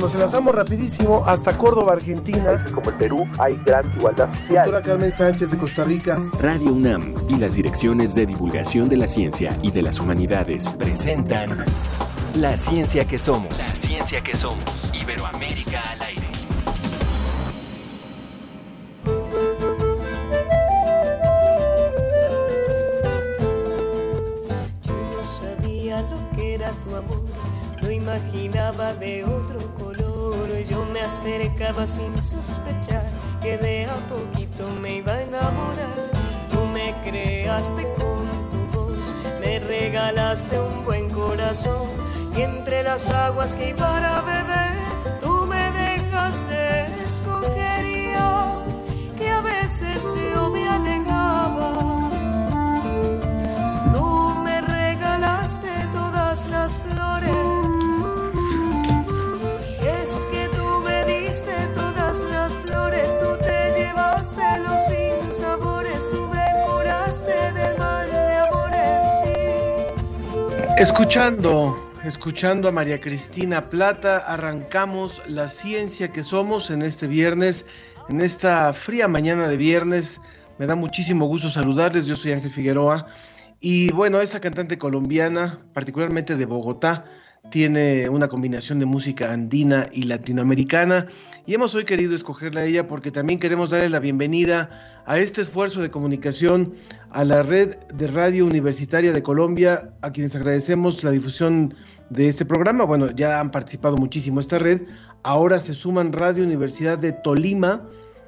nos enlazamos rapidísimo hasta Córdoba, Argentina. Como en Perú hay gran igualdad social. Doctora Carmen Sánchez de Costa Rica. Radio UNAM y las direcciones de divulgación de la ciencia y de las humanidades presentan La ciencia que somos. La ciencia que somos. Iberoamérica al aire. Imaginaba de otro color. Yo me acercaba sin sospechar que de a poquito me iba a enamorar. Tú me creaste con tu voz, me regalaste un buen corazón. Y entre las aguas que iba a beber, Escuchando, escuchando a María Cristina Plata, arrancamos la ciencia que somos en este viernes, en esta fría mañana de viernes. Me da muchísimo gusto saludarles, yo soy Ángel Figueroa. Y bueno, esta cantante colombiana, particularmente de Bogotá, tiene una combinación de música andina y latinoamericana y hemos hoy querido escogerla a ella porque también queremos darle la bienvenida a este esfuerzo de comunicación a la red de radio universitaria de Colombia, a quienes agradecemos la difusión de este programa. Bueno, ya han participado muchísimo esta red. Ahora se suman Radio Universidad de Tolima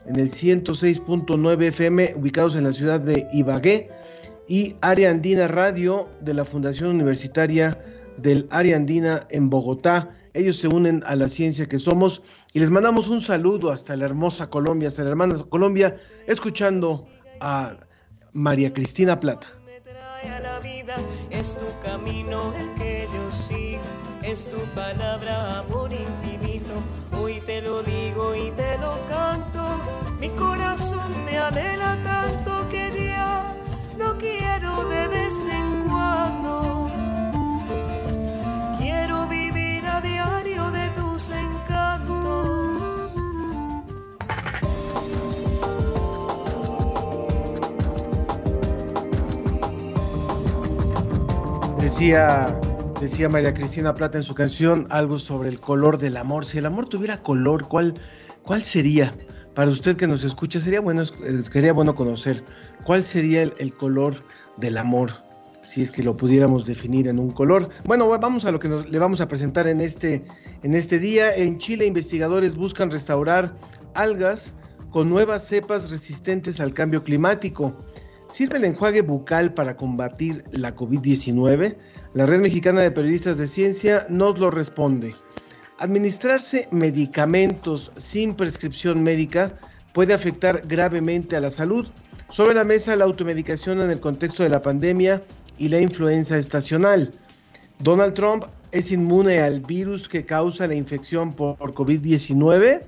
en el 106.9 FM, ubicados en la ciudad de Ibagué, y Área Andina Radio de la Fundación Universitaria del Área Andina en Bogotá. Ellos se unen a la ciencia que somos y les mandamos un saludo hasta la hermosa Colombia, hasta la hermana Colombia, escuchando a María Cristina Plata. Es tu camino el que yo sigo, es tu palabra amor infinito. Hoy te lo digo y te lo canto, mi corazón te anhela tanto que ya no quiero de vez en cuando Decía, María Cristina Plata en su canción algo sobre el color del amor. Si el amor tuviera color, ¿cuál, cuál sería? Para usted que nos escucha, sería bueno, sería bueno conocer cuál sería el color del amor si es que lo pudiéramos definir en un color. Bueno, vamos a lo que le vamos a presentar en este, en este día. En Chile, investigadores buscan restaurar algas con nuevas cepas resistentes al cambio climático. ¿Sirve el enjuague bucal para combatir la COVID-19? La Red Mexicana de Periodistas de Ciencia nos lo responde. Administrarse medicamentos sin prescripción médica puede afectar gravemente a la salud. Sobre la mesa la automedicación en el contexto de la pandemia y la influenza estacional. Donald Trump es inmune al virus que causa la infección por, COVID-19.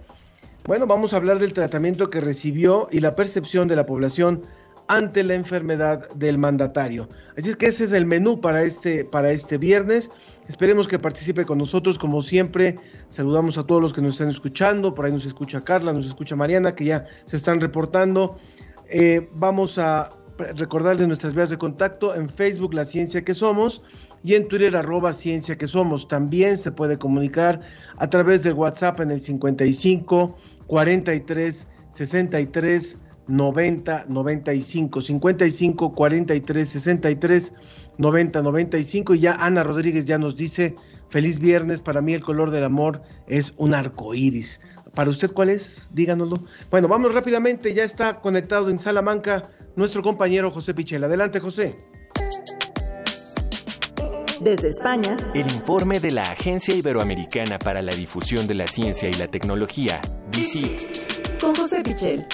Bueno, vamos a hablar del tratamiento que recibió y la percepción de la población ante la enfermedad del mandatario. Así es que ese es el menú para este, para este viernes. Esperemos que participe con nosotros, como siempre. Saludamos a todos los que nos están escuchando. Por ahí nos escucha Carla, nos escucha Mariana, que ya se están reportando. Eh, vamos a recordarles nuestras vías de contacto en Facebook La Ciencia que Somos y en Twitter arroba Ciencia que Somos. También se puede comunicar a través del WhatsApp en el 55 43 63 90 95 55 43 63 90 95 y ya Ana Rodríguez ya nos dice feliz viernes para mí el color del amor es un arco iris para usted cuál es díganoslo bueno vamos rápidamente ya está conectado en Salamanca nuestro compañero José Pichel. Adelante, José. Desde España, el informe de la Agencia Iberoamericana para la Difusión de la Ciencia y la Tecnología, DICIT. Con José Pichel.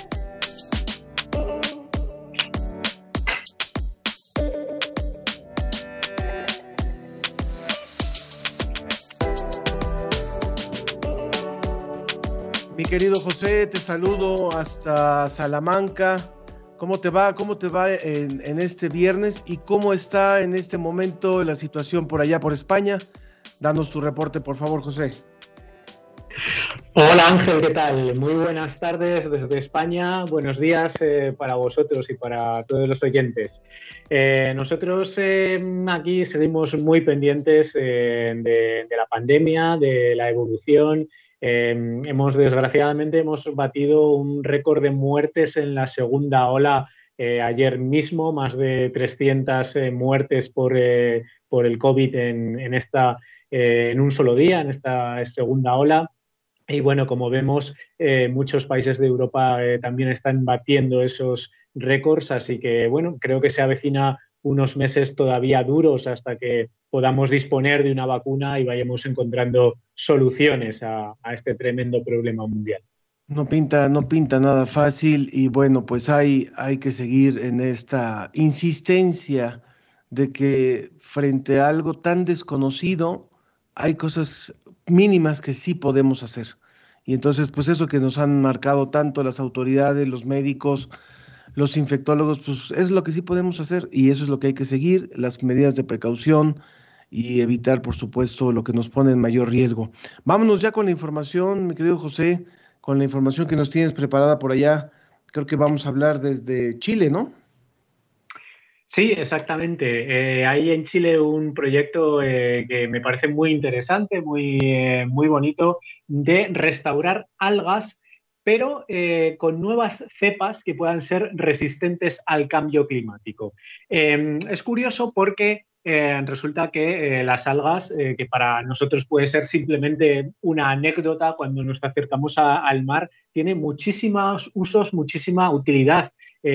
Querido José, te saludo hasta Salamanca. ¿Cómo te va? ¿Cómo te va en, este viernes? ¿Y cómo está en este momento la situación por allá, por España? Danos tu reporte, por favor, José. Hola Ángel, ¿qué tal? Muy buenas tardes desde España, buenos días eh, para vosotros y para todos los oyentes. Eh, nosotros eh, aquí seguimos muy pendientes de, la pandemia, de la evolución. Hemos, desgraciadamente, hemos batido un récord de muertes en la segunda ola ayer mismo, más de 300 muertes por, por, el COVID en, en esta, en un solo día, en esta segunda ola. Y bueno, como vemos, eh, muchos países de Europa eh, también están batiendo esos récords, así que bueno, creo que se avecina unos meses todavía duros hasta que podamos disponer de una vacuna y vayamos encontrando soluciones a, este tremendo problema mundial. No pinta, no pinta nada fácil y bueno, pues hay, hay que seguir en esta insistencia de que frente a algo tan desconocido hay cosas mínimas que sí podemos hacer. Y entonces, pues eso que nos han marcado tanto las autoridades, los médicos, los infectólogos, pues es lo que sí podemos hacer y eso es lo que hay que seguir, las medidas de precaución y evitar, por supuesto, lo que nos pone en mayor riesgo. Vámonos ya con la información, mi querido José, con la información que nos tienes preparada por allá. Creo que vamos a hablar desde Chile, ¿no? Sí, exactamente. Eh, hay en Chile un proyecto eh, que me parece muy interesante, muy, eh, muy bonito, de restaurar algas, pero con nuevas cepas que puedan ser resistentes al cambio climático. Em, es curioso porque resulta que las algas, que para nosotros puede ser simplemente una anécdota cuando nos acercamos al mar, tiene muchísimos usos, muchísima utilidad.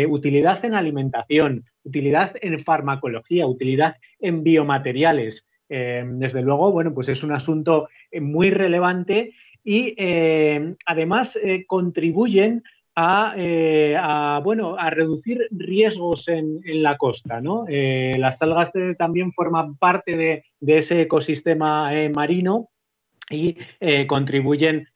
utilidad en alimentación, utilidad en farmacología, utilidad en biomateriales. Eh, desde luego, bueno, pues es un asunto eh, muy relevante y eh, además contribuyen a, bueno, a reducir riesgos en, la costa. ¿no? las algas también forman parte de, ese ecosistema marino y contribuyen,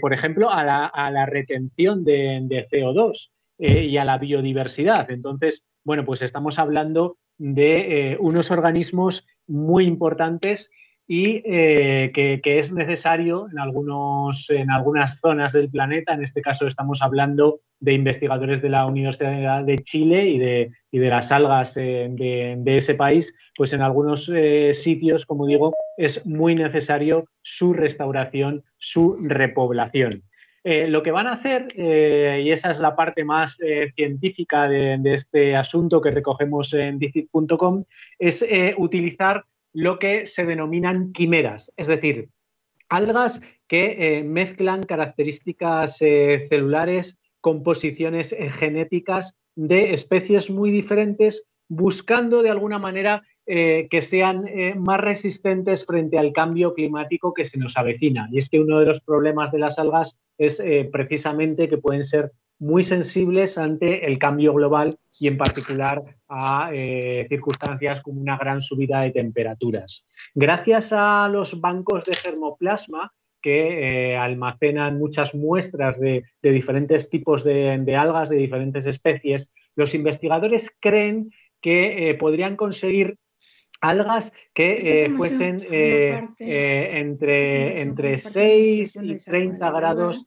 por ejemplo, a la, retención de, de CO2 y a la biodiversidad. Entonces, bueno, pues estamos hablando de eh, unos organismos muy importantes y eh, que, es necesario en, algunos, en algunas zonas del planeta. En este caso estamos hablando de investigadores de la Universidad de Chile y de, de las algas eh, de, de, ese país, pues en algunos sitios, como digo, es muy necesario su restauración, su repoblación. Eh, lo que van a hacer, eh, y esa es la parte más eh, científica de, este asunto que recogemos en dicit.com, es utilizar lo que se denominan quimeras, es decir, algas que mezclan características celulares, composiciones genéticas de especies muy diferentes, buscando de alguna manera eh, que sean eh, más resistentes frente al cambio climático que se nos avecina. Y es que uno de los problemas de las algas es eh, precisamente que pueden ser muy sensibles ante el cambio global y en particular a circunstancias como una gran subida de temperaturas. Gracias a los bancos de germoplasma, que almacenan muchas muestras de, diferentes tipos de, de, algas, de diferentes especies, los investigadores creen que podrían conseguir algas que eh, fuesen eh, eh, entre, entre 6 y 30 grados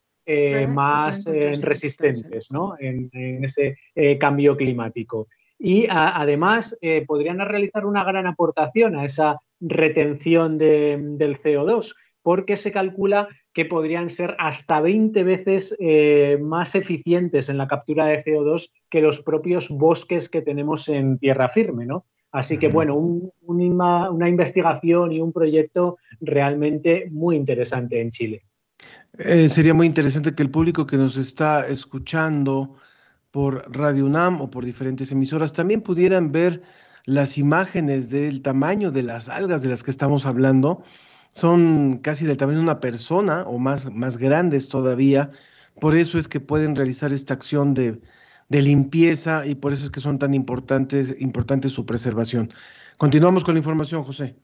más resistentes ¿no? en, ese cambio climático. Y además podrían realizar una gran aportación a esa retención del CO2, porque se calcula que podrían ser hasta 20 veces más eficientes en la captura de CO2 que los propios bosques que tenemos en tierra firme, ¿no? Así que, bueno, una, investigación y un proyecto realmente muy interesante en Chile. Eh, sería muy interesante que el público que nos está escuchando por Radio UNAM o por diferentes emisoras también pudieran ver las imágenes del tamaño de las algas de las que estamos hablando. Son casi del tamaño de una persona o más, más grandes todavía. Por eso es que pueden realizar esta acción de, de limpieza y por eso es que son tan importantes, importantes su preservación. Continuamos con la información, José.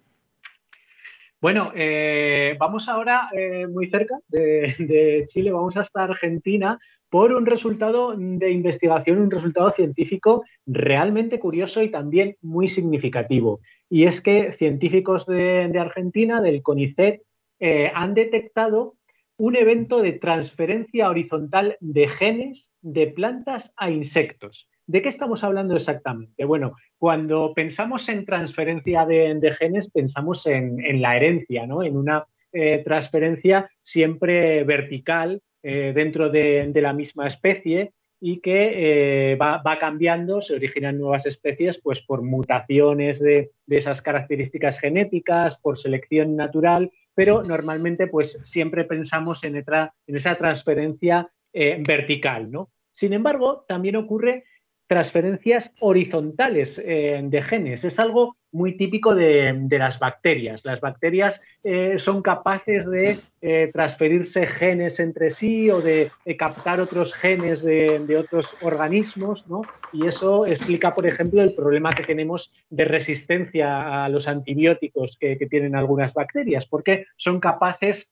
Bueno, eh, vamos ahora eh, muy cerca de, Chile, vamos hasta Argentina por un resultado de investigación, un resultado científico realmente curioso y también muy significativo. Y es que científicos de, Argentina, del CONICET, eh, han detectado un evento de transferencia horizontal de genes de plantas a insectos. ¿De qué estamos hablando exactamente? Bueno, cuando pensamos en transferencia de, genes, pensamos en, la herencia, ¿no? En una eh, transferencia siempre vertical eh, dentro de, la misma especie y que eh, va, cambiando, se originan nuevas especies pues por mutaciones de, esas características genéticas, por selección natural, pero normalmente pues siempre pensamos en, en esa transferencia vertical, ¿no? Sin embargo, también ocurre transferencias horizontales eh, de genes. Es algo muy típico de, las bacterias. Las bacterias eh, son capaces de eh, transferirse genes entre sí o de, captar otros genes de, otros organismos, ¿no? Y eso explica, por ejemplo, el problema que tenemos de resistencia a los antibióticos que, que tienen algunas bacterias, porque son capaces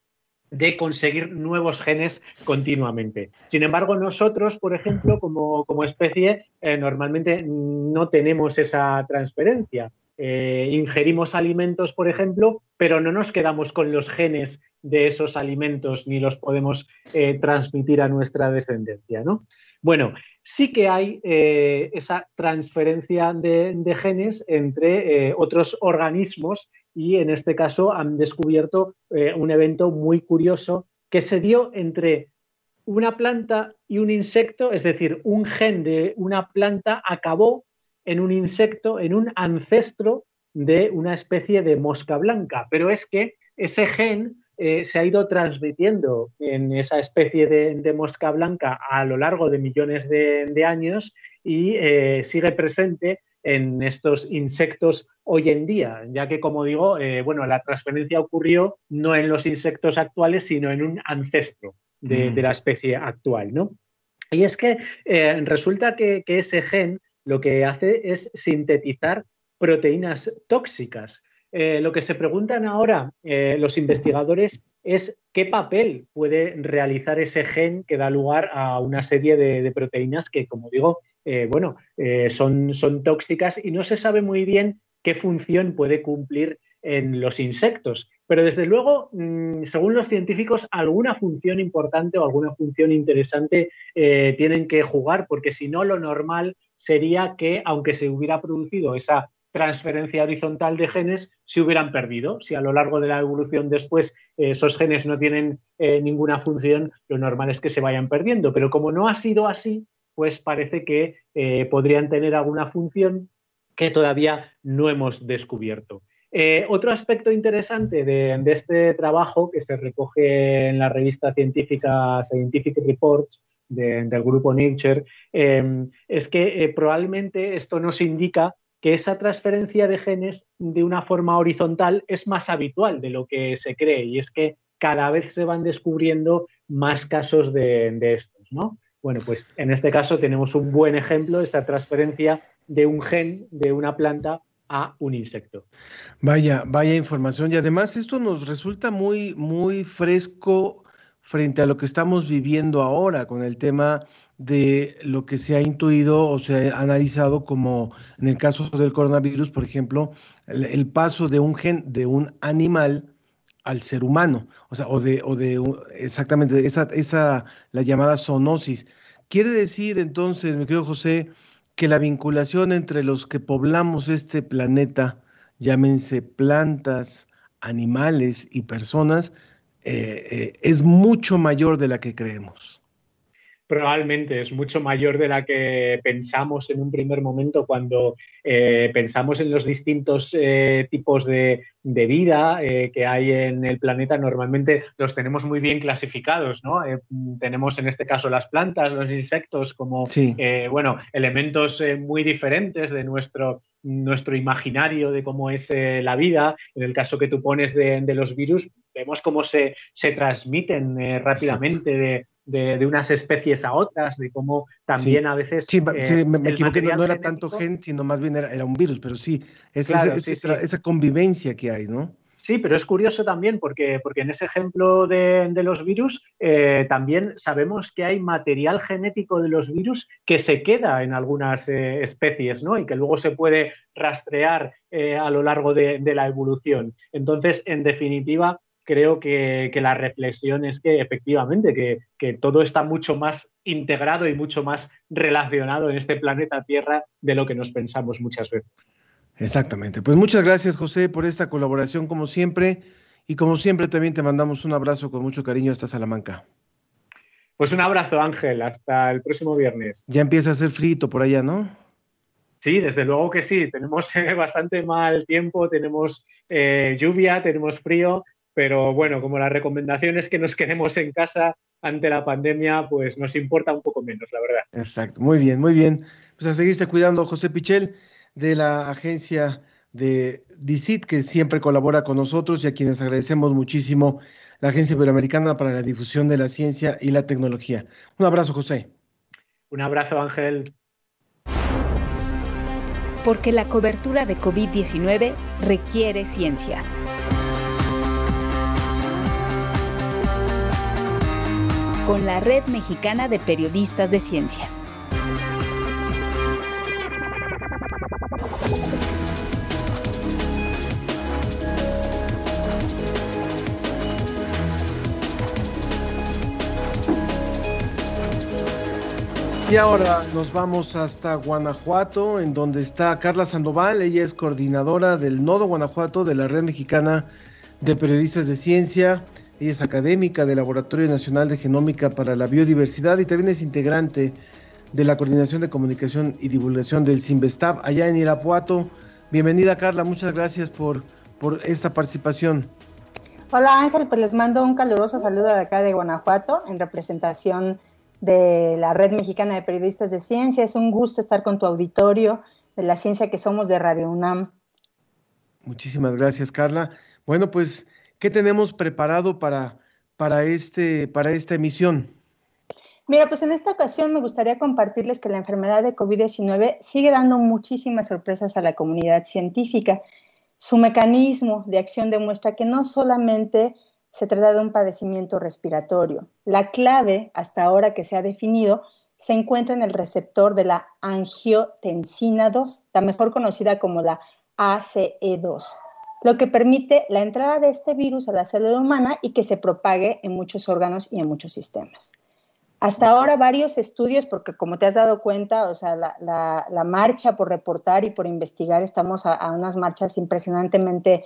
de conseguir nuevos genes continuamente. Sin embargo, nosotros, por ejemplo, como, especie, eh, normalmente no tenemos esa transferencia. Eh, ingerimos alimentos, por ejemplo, pero no nos quedamos con los genes de esos alimentos ni los podemos eh, transmitir a nuestra descendencia. ¿no? Bueno, sí que hay esa transferencia de genes entre otros organismos y en este caso han descubierto eh, un evento muy curioso que se dio entre una planta y un insecto, es decir, un gen de una planta acabó en un insecto, en un ancestro de una especie de mosca blanca, pero es que ese gen eh, se ha ido transmitiendo en esa especie de, mosca blanca a lo largo de millones de, años y eh, sigue presente en estos insectos hoy en día, ya que, como digo, eh, bueno, la transferencia ocurrió no en los insectos actuales, sino en un ancestro de, mm. la especie actual, ¿no? Y es que eh, resulta que, ese gen lo que hace es sintetizar proteínas tóxicas. Eh, lo que se preguntan ahora los investigadores es qué papel puede realizar ese gen que da lugar a una serie de, proteínas que, como digo, eh, bueno, eh, son, son tóxicas y no se sabe muy bien qué función puede cumplir en los insectos. Pero desde luego, mm, según los científicos, alguna función importante o alguna función interesante eh, tienen que jugar, porque si no, lo normal sería que, aunque se hubiera producido esa transferencia horizontal de genes se hubieran perdido. Si a lo largo de la evolución después eh, esos genes no tienen eh, ninguna función, lo normal es que se vayan perdiendo. Pero como no ha sido así, pues parece que eh, podrían tener alguna función que todavía no hemos descubierto. otro aspecto interesante de, este trabajo que se recoge en la revista científica Scientific Reports del grupo Nature es que probablemente esto nos indica que esa transferencia de genes de una forma horizontal es más habitual de lo que se cree y es que cada vez se van descubriendo más casos de, estos, ¿no? Bueno, pues en este caso tenemos un buen ejemplo de esta transferencia de un gen de una planta a un insecto. Vaya, vaya información y además esto nos resulta muy, muy fresco frente a lo que estamos viviendo ahora con el tema de lo que se ha intuido o se ha analizado como en el caso del coronavirus, por ejemplo, el, paso de un gen de un animal al ser humano, o sea, o de, o de exactamente esa, esa, la llamada zoonosis. Quiere decir entonces, mi querido José, que la vinculación entre los que poblamos este planeta, llámense plantas, animales y personas, eh, eh, es mucho mayor de la que creemos probablemente es mucho mayor de la que pensamos en un primer momento cuando eh, pensamos en los distintos eh, tipos de, vida eh, que hay en el planeta. Normalmente los tenemos muy bien clasificados, ¿no? tenemos en este caso las plantas, los insectos como, bueno, elementos muy diferentes de nuestro nuestro imaginario de cómo es la vida. En el caso que tú pones de, los virus, vemos cómo se, se transmiten rápidamente de, de, unas especies a otras, de cómo también a veces... Sí, eh, me, equivoqué, no, era tanto gen, sino más bien era, un virus, pero sí, es, esa convivencia que hay, ¿no? Sí, pero es curioso también porque, porque en ese ejemplo de, los virus eh, también sabemos que hay material genético de los virus que se queda en algunas eh, especies ¿no? y que luego se puede rastrear a lo largo de, de la evolución. Entonces, en definitiva, creo que, la reflexión es que efectivamente que, todo está mucho más integrado y mucho más relacionado en este planeta Tierra de lo que nos pensamos muchas veces. Exactamente. Pues muchas gracias, José, por esta colaboración, como siempre. Y como siempre, también te mandamos un abrazo con mucho cariño hasta Salamanca. Pues un abrazo, Ángel. Hasta el próximo viernes. Ya empieza a ser frito por allá, ¿no? Sí, desde luego que sí. Tenemos eh, bastante mal tiempo, tenemos eh, lluvia, tenemos frío, pero bueno, como la recomendación es que nos quedemos en casa ante la pandemia, pues nos importa un poco menos, la verdad. Exacto, muy bien, muy bien. Pues a seguirse cuidando, José Pichel, de la agencia de DICIT, que siempre colabora con nosotros y a quienes agradecemos muchísimo la Agencia Iberoamericana para la Difusión de la Ciencia y la Tecnología. Un abrazo, José. Un abrazo, Ángel. Porque la cobertura de COVID-19 requiere ciencia. Con la Red Mexicana de Periodistas de Ciencia. Y ahora nos vamos hasta Guanajuato, en donde está Carla Sandoval. Ella es coordinadora del Nodo Guanajuato de la Red Mexicana de Periodistas de Ciencia. Ella es académica del Laboratorio Nacional de Genómica para la Biodiversidad y también es integrante de la Coordinación de Comunicación y Divulgación del CIMBESTAB allá en Irapuato. Bienvenida Carla, muchas gracias por, por esta participación. Hola Ángel, pues les mando un caluroso saludo de acá de Guanajuato en representación de la Red Mexicana de Periodistas de Ciencia. Es un gusto estar con tu auditorio de la ciencia que somos de Radio UNAM. Muchísimas gracias Carla. Bueno, pues ¿Qué tenemos preparado para, para, este, para esta emisión? Mira, pues en esta ocasión me gustaría compartirles que la enfermedad de COVID-19 sigue dando muchísimas sorpresas a la comunidad científica. Su mecanismo de acción demuestra que no solamente se trata de un padecimiento respiratorio. La clave, hasta ahora que se ha definido, se encuentra en el receptor de la angiotensina 2, la mejor conocida como la ACE2 lo que permite la entrada de este virus a la célula humana y que se propague en muchos órganos y en muchos sistemas. Hasta ahora varios estudios, porque como te has dado cuenta, o sea, la, marcha por reportar y por investigar, estamos a, unas marchas impresionantemente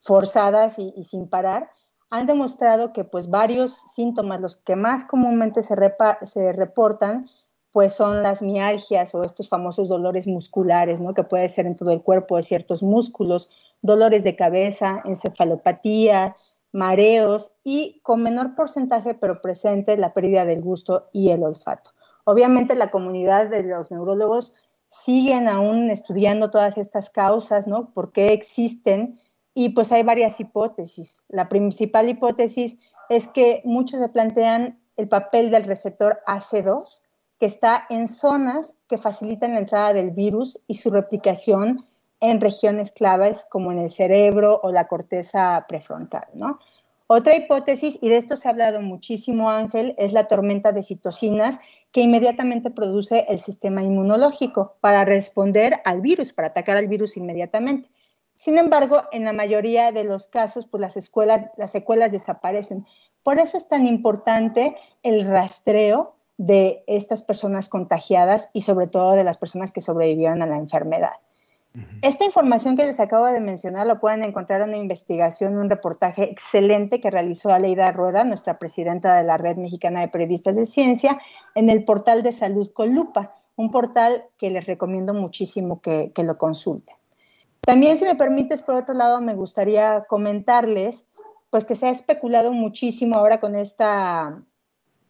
forzadas y, sin parar, han demostrado que pues varios síntomas, los que más comúnmente se, se reportan, pues son las mialgias o estos famosos dolores musculares, ¿no? Que puede ser en todo el cuerpo de ciertos músculos, dolores de cabeza, encefalopatía, mareos y con menor porcentaje pero presente la pérdida del gusto y el olfato. Obviamente la comunidad de los neurólogos siguen aún estudiando todas estas causas, ¿no? ¿Por qué existen? Y pues hay varias hipótesis. La principal hipótesis es que muchos se plantean el papel del receptor AC2, que está en zonas que facilitan la entrada del virus y su replicación en regiones claves como en el cerebro o la corteza prefrontal, ¿no? Otra hipótesis, y de esto se ha hablado muchísimo, Ángel, es la tormenta de citocinas que inmediatamente produce el sistema inmunológico para responder al virus, para atacar al virus inmediatamente. Sin embargo, en la mayoría de los casos, pues las, escuelas, las secuelas desaparecen. Por eso es tan importante el rastreo de estas personas contagiadas y sobre todo de las personas que sobrevivieron a la enfermedad. Esta información que les acabo de mencionar lo pueden encontrar en una investigación, un reportaje excelente que realizó Aleida Rueda, nuestra presidenta de la Red Mexicana de Periodistas de Ciencia, en el portal de Salud con Lupa, un portal que les recomiendo muchísimo que, que lo consulten. También, si me permites, por otro lado, me gustaría comentarles, pues que se ha especulado muchísimo ahora con esta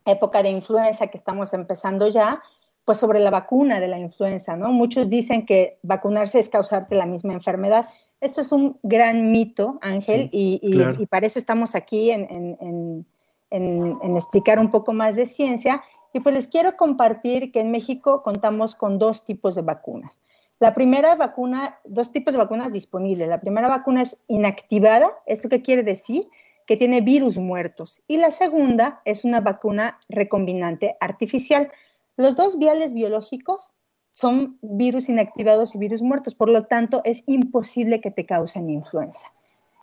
época de influenza que estamos empezando ya, pues sobre la vacuna de la influenza, ¿no? Muchos dicen que vacunarse es causarte la misma enfermedad. Esto es un gran mito, Ángel, y, para eso estamos aquí en, explicar un poco más de ciencia. Y pues les quiero compartir que en México contamos con dos tipos de vacunas. La primera vacuna, dos tipos de vacunas disponibles. La primera vacuna es inactivada, ¿esto qué quiere decir? Que tiene virus muertos. Y la segunda es una vacuna recombinante artificial. Los dos viales biológicos son virus inactivados y virus muertos, por lo tanto es imposible que te causen influenza.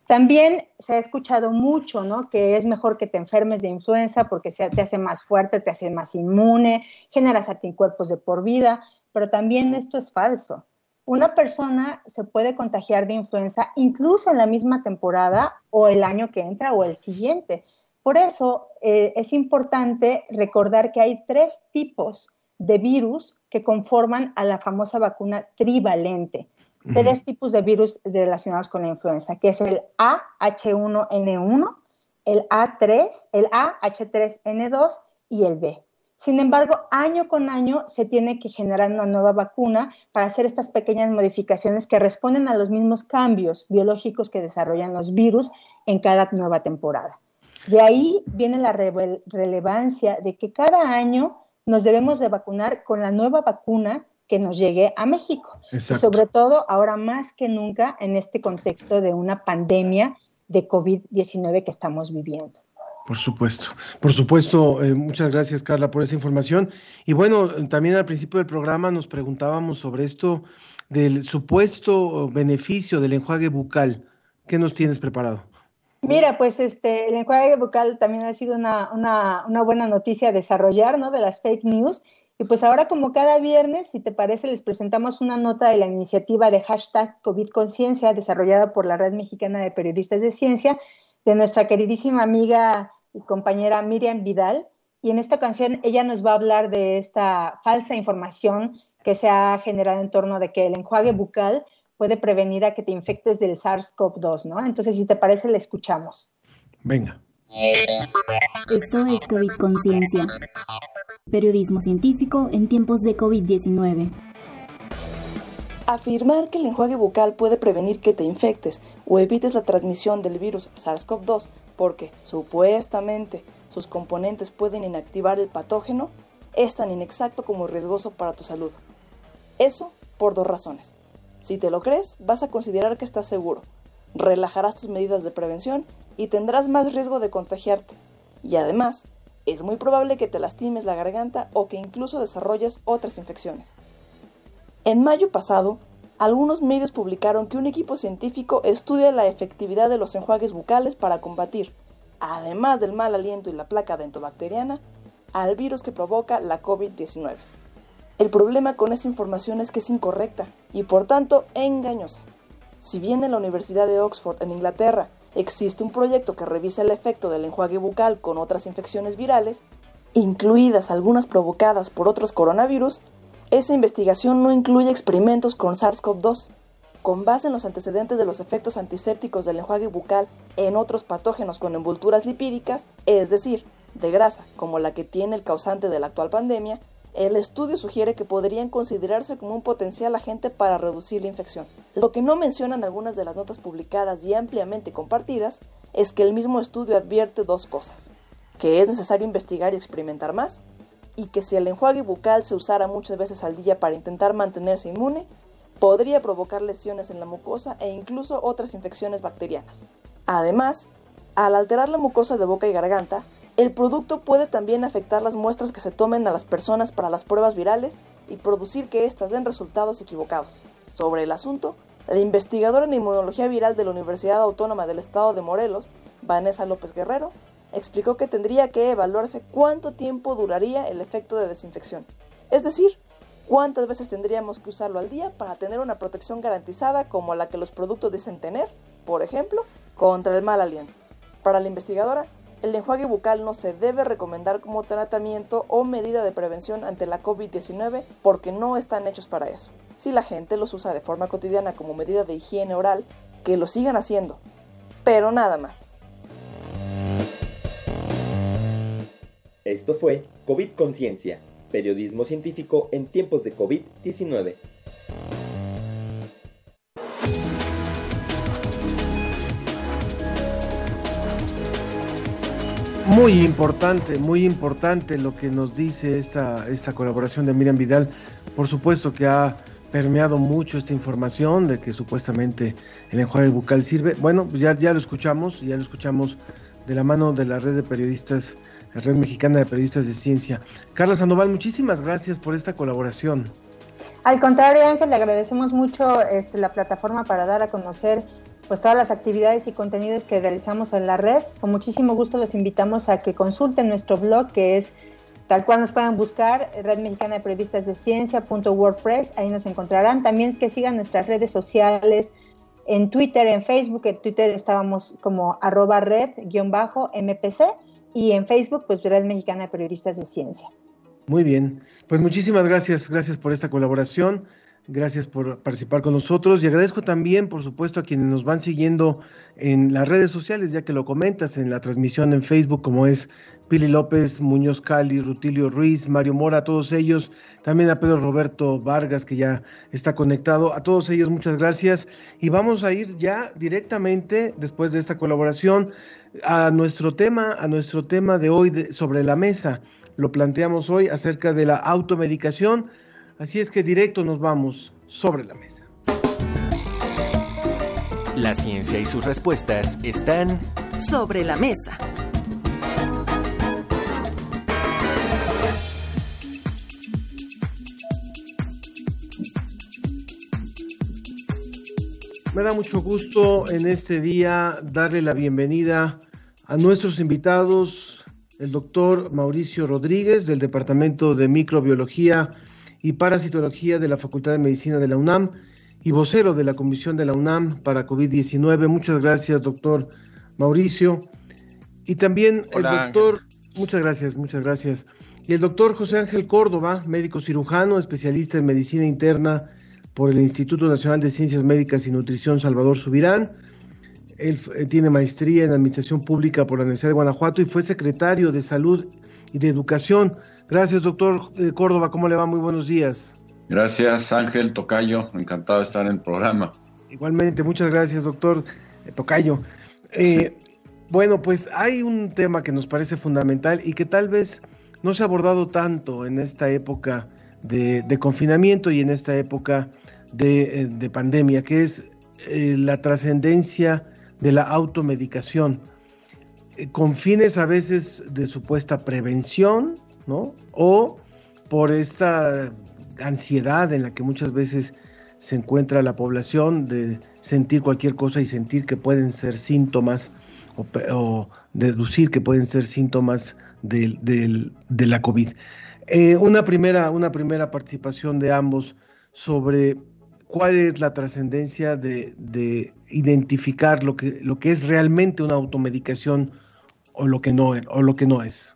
También se ha escuchado mucho, ¿no? Que es mejor que te enfermes de influenza porque te hace más fuerte, te hace más inmune, generas anticuerpos de por vida, pero también esto es falso. Una persona se puede contagiar de influenza incluso en la misma temporada o el año que entra o el siguiente. Por eso eh, es importante recordar que hay tres tipos de virus que conforman a la famosa vacuna trivalente tres tipos de virus relacionados con la influenza, que es el AH1N1, el A3, el AH3N2 y el B. Sin embargo, año con año se tiene que generar una nueva vacuna para hacer estas pequeñas modificaciones que responden a los mismos cambios biológicos que desarrollan los virus en cada nueva temporada. De ahí viene la relevancia de que cada año nos debemos de vacunar con la nueva vacuna que nos llegue a México. Y sobre todo ahora más que nunca en este contexto de una pandemia de COVID-19 que estamos viviendo. Por supuesto, por supuesto. Eh, muchas gracias, Carla, por esa información. Y bueno, también al principio del programa nos preguntábamos sobre esto del supuesto beneficio del enjuague bucal. ¿Qué nos tienes preparado? Mira, pues este, el enjuague bucal también ha sido una, una, buena noticia desarrollar, ¿no? De las fake news. Y pues ahora como cada viernes, si te parece, les presentamos una nota de la iniciativa de hashtag COVID Conciencia desarrollada por la Red Mexicana de Periodistas de Ciencia de nuestra queridísima amiga y compañera Miriam Vidal. Y en esta ocasión ella nos va a hablar de esta falsa información que se ha generado en torno de que el enjuague bucal puede prevenir a que te infectes del SARS-CoV-2, ¿no? Entonces, si te parece, le escuchamos. Venga. Esto es COVID Conciencia. Periodismo científico en tiempos de COVID-19. Afirmar que el enjuague bucal puede prevenir que te infectes o evites la transmisión del virus SARS-CoV-2 porque supuestamente sus componentes pueden inactivar el patógeno es tan inexacto como riesgoso para tu salud. Eso por dos razones. Si te lo crees, vas a considerar que estás seguro, relajarás tus medidas de prevención y tendrás más riesgo de contagiarte. Y además, es muy probable que te lastimes la garganta o que incluso desarrolles otras infecciones. En mayo pasado, algunos medios publicaron que un equipo científico estudia la efectividad de los enjuagues bucales para combatir, además del mal aliento y la placa dentobacteriana, al virus que provoca la COVID-19. El problema con esa información es que es incorrecta y por tanto engañosa. Si bien en la Universidad de Oxford, en Inglaterra, existe un proyecto que revisa el efecto del enjuague bucal con otras infecciones virales, incluidas algunas provocadas por otros coronavirus, esa investigación no incluye experimentos con SARS-CoV-2. Con base en los antecedentes de los efectos antisépticos del enjuague bucal en otros patógenos con envolturas lipídicas, es decir, de grasa, como la que tiene el causante de la actual pandemia, el estudio sugiere que podrían considerarse como un potencial agente para reducir la infección. Lo que no mencionan algunas de las notas publicadas y ampliamente compartidas es que el mismo estudio advierte dos cosas, que es necesario investigar y experimentar más, y que si el enjuague bucal se usara muchas veces al día para intentar mantenerse inmune, podría provocar lesiones en la mucosa e incluso otras infecciones bacterianas. Además, al alterar la mucosa de boca y garganta, el producto puede también afectar las muestras que se tomen a las personas para las pruebas virales y producir que éstas den resultados equivocados. Sobre el asunto, la investigadora en inmunología viral de la Universidad Autónoma del Estado de Morelos, Vanessa López Guerrero, explicó que tendría que evaluarse cuánto tiempo duraría el efecto de desinfección. Es decir, cuántas veces tendríamos que usarlo al día para tener una protección garantizada como la que los productos dicen tener, por ejemplo, contra el mal aliento. Para la investigadora, el enjuague bucal no se debe recomendar como tratamiento o medida de prevención ante la COVID-19 porque no están hechos para eso. Si la gente los usa de forma cotidiana como medida de higiene oral, que lo sigan haciendo, pero nada más. Esto fue COVID Conciencia, periodismo científico en tiempos de COVID-19. Muy importante, muy importante lo que nos dice esta, esta colaboración de Miriam Vidal. Por supuesto que ha permeado mucho esta información de que supuestamente el enjuague bucal sirve. Bueno, ya, ya lo escuchamos, ya lo escuchamos de la mano de la red de periodistas, la red mexicana de periodistas de ciencia. Carla Sandoval, muchísimas gracias por esta colaboración. Al contrario, Ángel, le agradecemos mucho este, la plataforma para dar a conocer pues todas las actividades y contenidos que realizamos en la red. Con muchísimo gusto los invitamos a que consulten nuestro blog que es tal cual nos puedan buscar, Red Mexicana de Periodistas de Ciencia.wordpress, ahí nos encontrarán. También que sigan nuestras redes sociales, en Twitter, en Facebook, en Twitter estábamos como arroba red-mpc y en Facebook pues Red Mexicana de Periodistas de Ciencia. Muy bien, pues muchísimas gracias, gracias por esta colaboración. Gracias por participar con nosotros y agradezco también, por supuesto, a quienes nos van siguiendo en las redes sociales, ya que lo comentas en la transmisión en Facebook, como es Pili López, Muñoz Cali, Rutilio Ruiz, Mario Mora, todos ellos, también a Pedro Roberto Vargas, que ya está conectado. A todos ellos, muchas gracias. Y vamos a ir ya directamente, después de esta colaboración, a nuestro tema, a nuestro tema de hoy sobre la mesa. Lo planteamos hoy acerca de la automedicación Así es que directo nos vamos sobre la mesa. La ciencia y sus respuestas están sobre la mesa. Me da mucho gusto en este día darle la bienvenida a nuestros invitados, el doctor Mauricio Rodríguez del Departamento de Microbiología y Parasitología de la Facultad de Medicina de la UNAM y vocero de la Comisión de la UNAM para COVID-19. Muchas gracias, doctor Mauricio. Y también el doctor, muchas gracias, muchas gracias. Y el doctor José Ángel Córdoba, médico cirujano, especialista en medicina interna por el Instituto Nacional de Ciencias Médicas y Nutrición Salvador Subirán. Él eh, tiene maestría en Administración Pública por la Universidad de Guanajuato y fue secretario de Salud y de Educación Gracias, doctor eh, Córdoba. ¿Cómo le va? Muy buenos días. Gracias, Ángel Tocayo. Encantado de estar en el programa. Igualmente, muchas gracias, doctor eh, Tocayo. Eh, bueno, pues hay un tema que nos parece fundamental y que tal vez no se ha abordado tanto en esta época de, confinamiento y en esta época de, de pandemia, que es la trascendencia de la automedicación, con fines a veces de supuesta prevención, ¿no? O por esta ansiedad en la que muchas veces se encuentra la población de sentir cualquier cosa y sentir que pueden ser síntomas o, deducir que pueden ser síntomas de, la COVID. Eh, una, primera, una primera participación de ambos sobre cuál es la trascendencia de, identificar lo que, lo que es realmente una automedicación o lo que no, o lo que no es.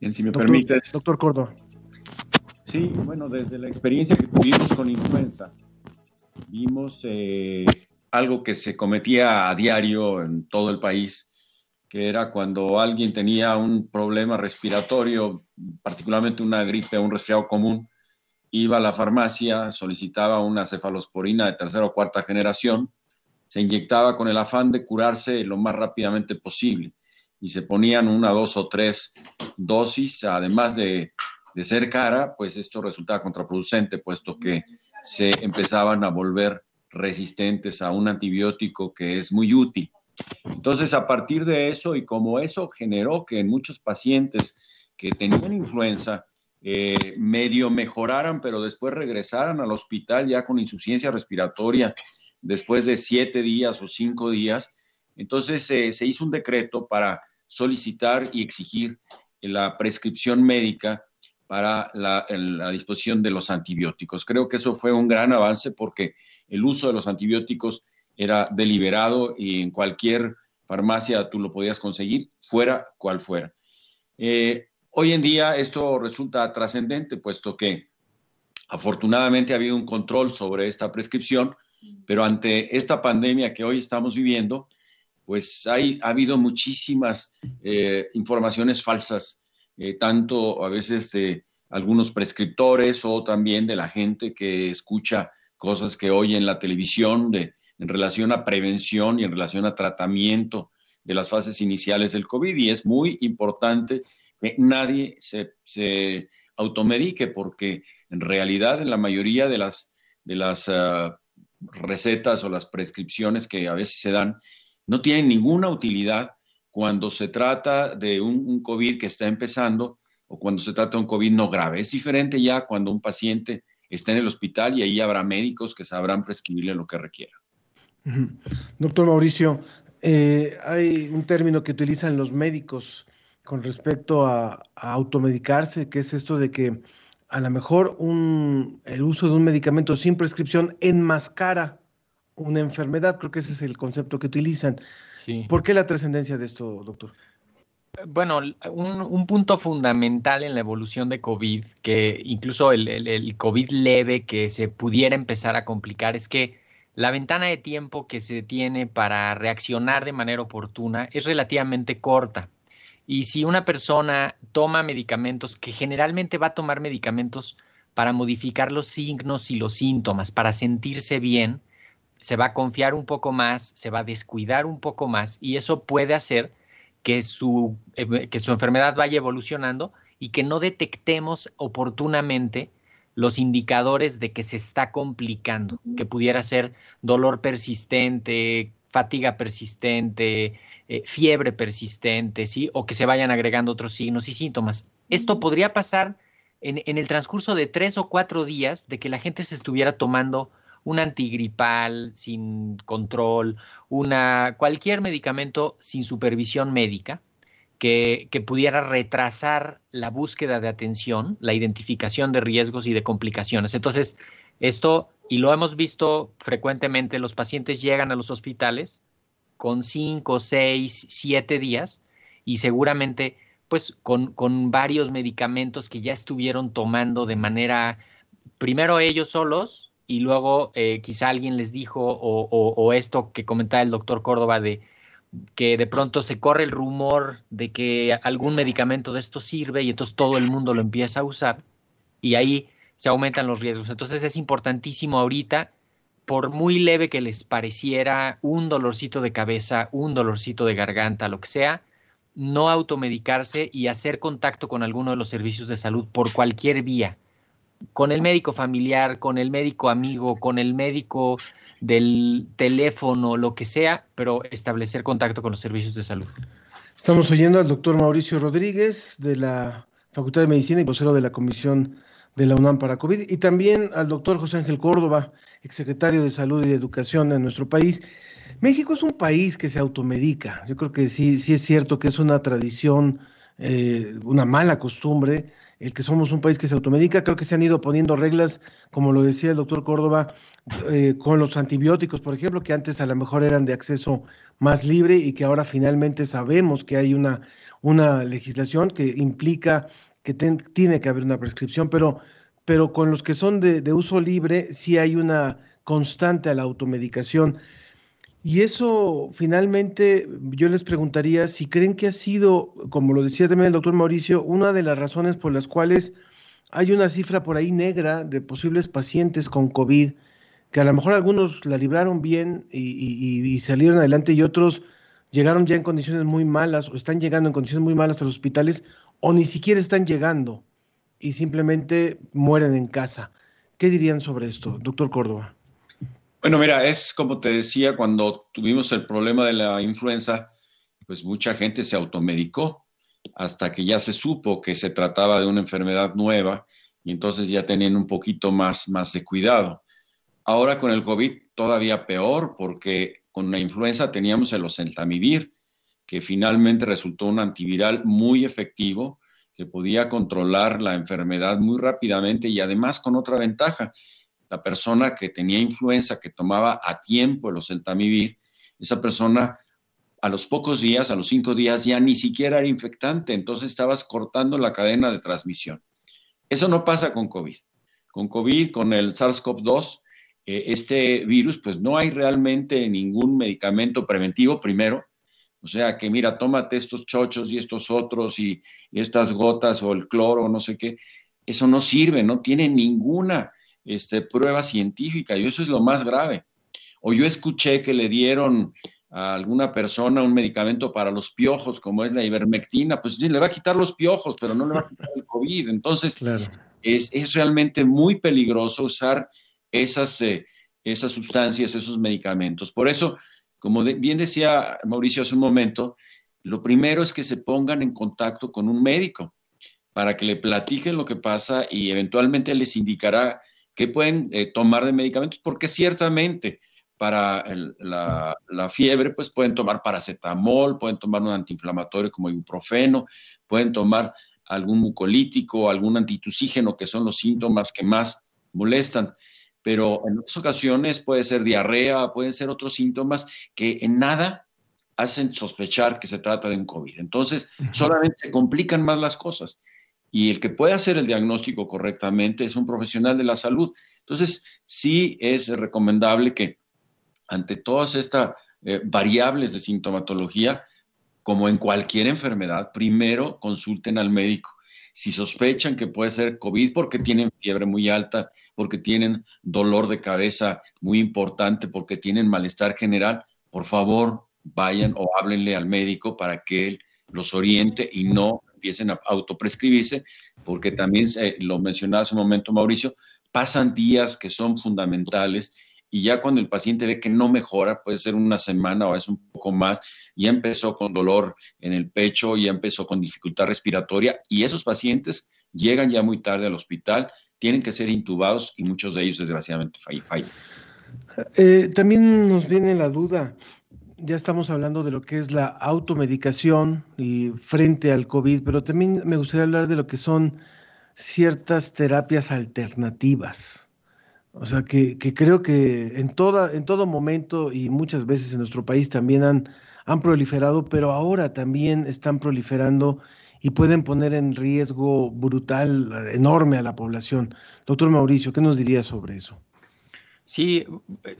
Bien, si me permites. Doctor Córdoba. Sí, bueno, desde la experiencia que tuvimos con influenza, vimos eh, algo que se cometía a diario en todo el país, que era cuando alguien tenía un problema respiratorio, particularmente una gripe un resfriado común, iba a la farmacia, solicitaba una cefalosporina de tercera o cuarta generación, se inyectaba con el afán de curarse lo más rápidamente posible y se ponían una, dos o tres dosis, además de, ser cara, pues esto resultaba contraproducente, puesto que se empezaban a volver resistentes a un antibiótico que es muy útil. Entonces, a partir de eso, y como eso generó que en muchos pacientes que tenían influenza, eh, medio mejoraran, pero después regresaran al hospital ya con insuficiencia respiratoria después de siete días o cinco días, entonces eh, se hizo un decreto para solicitar y exigir la prescripción médica para la, disposición de los antibióticos. Creo que eso fue un gran avance porque el uso de los antibióticos era deliberado y en cualquier farmacia tú lo podías conseguir, fuera cual fuera. Eh, hoy en día esto resulta trascendente, puesto que afortunadamente ha habido un control sobre esta prescripción, pero ante esta pandemia que hoy estamos viviendo, pues hay, ha habido muchísimas eh, informaciones falsas, eh, tanto a veces de algunos prescriptores o también de la gente que escucha cosas que oye en la televisión de, en relación a prevención y en relación a tratamiento de las fases iniciales del COVID. Y es muy importante que nadie se, se automedique porque en realidad en la mayoría de las, de las ah, recetas o las prescripciones que a veces se dan, no tienen ninguna utilidad cuando se trata de un, COVID que está empezando o cuando se trata de un COVID no grave. Es diferente ya cuando un paciente está en el hospital y ahí habrá médicos que sabrán prescribirle lo que requiera. Doctor Mauricio, eh, hay un término que utilizan los médicos con respecto a, automedicarse, que es esto de que a lo mejor un, el uso de un medicamento sin prescripción enmascara una enfermedad. Creo que ese es el concepto que utilizan. ¿Por qué la trascendencia de esto, doctor? Bueno, un, punto fundamental en la evolución de COVID, que incluso el, el, COVID leve que se pudiera empezar a complicar, es que la ventana de tiempo que se tiene para reaccionar de manera oportuna es relativamente corta. Y si una persona toma medicamentos, que generalmente va a tomar medicamentos para modificar los signos y los síntomas, para sentirse bien, se va a confiar un poco más, se va a descuidar un poco más y eso puede hacer que su, eh, que su enfermedad vaya evolucionando y que no detectemos oportunamente los indicadores de que se está complicando, que pudiera ser dolor persistente, fatiga persistente, eh, fiebre persistente, ¿sí? O que se vayan agregando otros signos y síntomas. Esto podría pasar en, en el transcurso de tres o cuatro días de que la gente se estuviera tomando un antigripal sin control, una, cualquier medicamento sin supervisión médica que, que, pudiera retrasar la búsqueda de atención, la identificación de riesgos y de complicaciones. Entonces, esto, y lo hemos visto frecuentemente, los pacientes llegan a los hospitales con cinco, seis, siete días y seguramente pues con, con varios medicamentos que ya estuvieron tomando de manera, primero ellos solos, y luego eh, quizá alguien les dijo, o, esto que comentaba el doctor Córdoba, de que de pronto se corre el rumor de que algún medicamento de esto sirve y entonces todo el mundo lo empieza a usar y ahí se aumentan los riesgos. Entonces es importantísimo ahorita, por muy leve que les pareciera un dolorcito de cabeza, un dolorcito de garganta, lo que sea, no automedicarse y hacer contacto con alguno de los servicios de salud por cualquier vía con el médico familiar, con el médico amigo, con el médico del teléfono, lo que sea, pero establecer contacto con los servicios de salud. Estamos oyendo al doctor Mauricio Rodríguez de la Facultad de Medicina y vocero de la Comisión de la UNAM para COVID, y también al doctor José Ángel Córdoba, exsecretario de Salud y de Educación en nuestro país. México es un país que se automedica. Yo creo que sí, sí es cierto que es una tradición, eh, una mala costumbre el que somos un país que se automedica. Creo que se han ido poniendo reglas, como lo decía el doctor Córdoba, eh, con los antibióticos, por ejemplo, que antes a lo mejor eran de acceso más libre y que ahora finalmente sabemos que hay una, una legislación que implica que tiene que haber una prescripción, pero, pero con los que son de uso libre sí hay una constante a la automedicación. Y eso finalmente yo les preguntaría si creen que ha sido, como lo decía también el doctor Mauricio, una de las razones por las cuales hay una cifra por ahí negra de posibles pacientes con COVID, que a lo mejor algunos la libraron bien y, salieron adelante y otros llegaron ya en condiciones muy malas o están llegando en condiciones muy malas a los hospitales o ni siquiera están llegando y simplemente mueren en casa. ¿Qué dirían sobre esto, doctor Córdoba? Bueno, mira, es como te decía, cuando tuvimos el problema de la influenza, pues mucha gente se automedicó hasta que ya se supo que se trataba de una enfermedad nueva y entonces ya tenían un poquito más, más de cuidado. Ahora con el COVID todavía peor porque con la influenza teníamos el oseltamivir, que finalmente resultó un antiviral muy efectivo que podía controlar la enfermedad muy rápidamente y además con otra ventaja, la persona que tenía influenza, que tomaba a tiempo el oseltamivir, esa persona a los pocos días, a los cinco días, ya ni siquiera era infectante, entonces estabas cortando la cadena de transmisión. Eso no pasa con COVID. Con COVID, con el SARS-CoV-2, eh, este virus, pues no hay realmente ningún medicamento preventivo primero. O sea que, mira, tómate estos chochos y estos otros y, y estas gotas o el cloro, no sé qué. Eso no sirve, no tiene ninguna este, prueba científica y eso es lo más grave. O yo escuché que le dieron a alguna persona un medicamento para los piojos, como es la ivermectina, pues sí, le va a quitar los piojos, pero no le va a quitar el COVID. Entonces, es, realmente muy peligroso usar esas, eh, esas sustancias, esos medicamentos. Por eso, como bien decía Mauricio hace un momento, lo primero es que se pongan en contacto con un médico para que le platiquen lo que pasa y eventualmente les indicará que pueden eh, tomar de medicamentos, porque ciertamente para la, la, fiebre, pues pueden tomar paracetamol, pueden tomar un antiinflamatorio como ibuprofeno, pueden tomar algún mucolítico, algún antitusígeno, que son los síntomas que más molestan. Pero en otras ocasiones puede ser diarrea, pueden ser otros síntomas que en nada hacen sospechar que se trata de un COVID. Entonces, solamente se complican más las cosas. Y el que puede hacer el diagnóstico correctamente es un profesional de la salud. Entonces, sí es recomendable que ante todas estas eh, variables de sintomatología, como en cualquier enfermedad, primero consulten al médico. Si sospechan que puede ser COVID porque tienen fiebre muy alta, porque tienen dolor de cabeza muy importante, porque tienen malestar general, por favor vayan o háblenle al médico para que él los oriente y no empiecen a autoprescribirse, porque también lo mencionaba hace un momento Mauricio, pasan días que son fundamentales y ya cuando el paciente ve que no mejora, puede ser una semana o es un poco más, ya empezó con dolor en el pecho, ya empezó con dificultad respiratoria y esos pacientes llegan ya muy tarde al hospital, tienen que ser intubados y muchos de ellos desgraciadamente fallan. Eh, también nos viene la duda, ya estamos hablando de lo que es la automedicación y frente al COVID, pero también me gustaría hablar de lo que son ciertas terapias alternativas. O sea, que, creo que en, toda, en todo momento y muchas veces en nuestro país también han, han proliferado, pero ahora también están proliferando y pueden poner en riesgo brutal, enorme a la población. Doctor Mauricio, ¿qué nos diría sobre eso? Sí,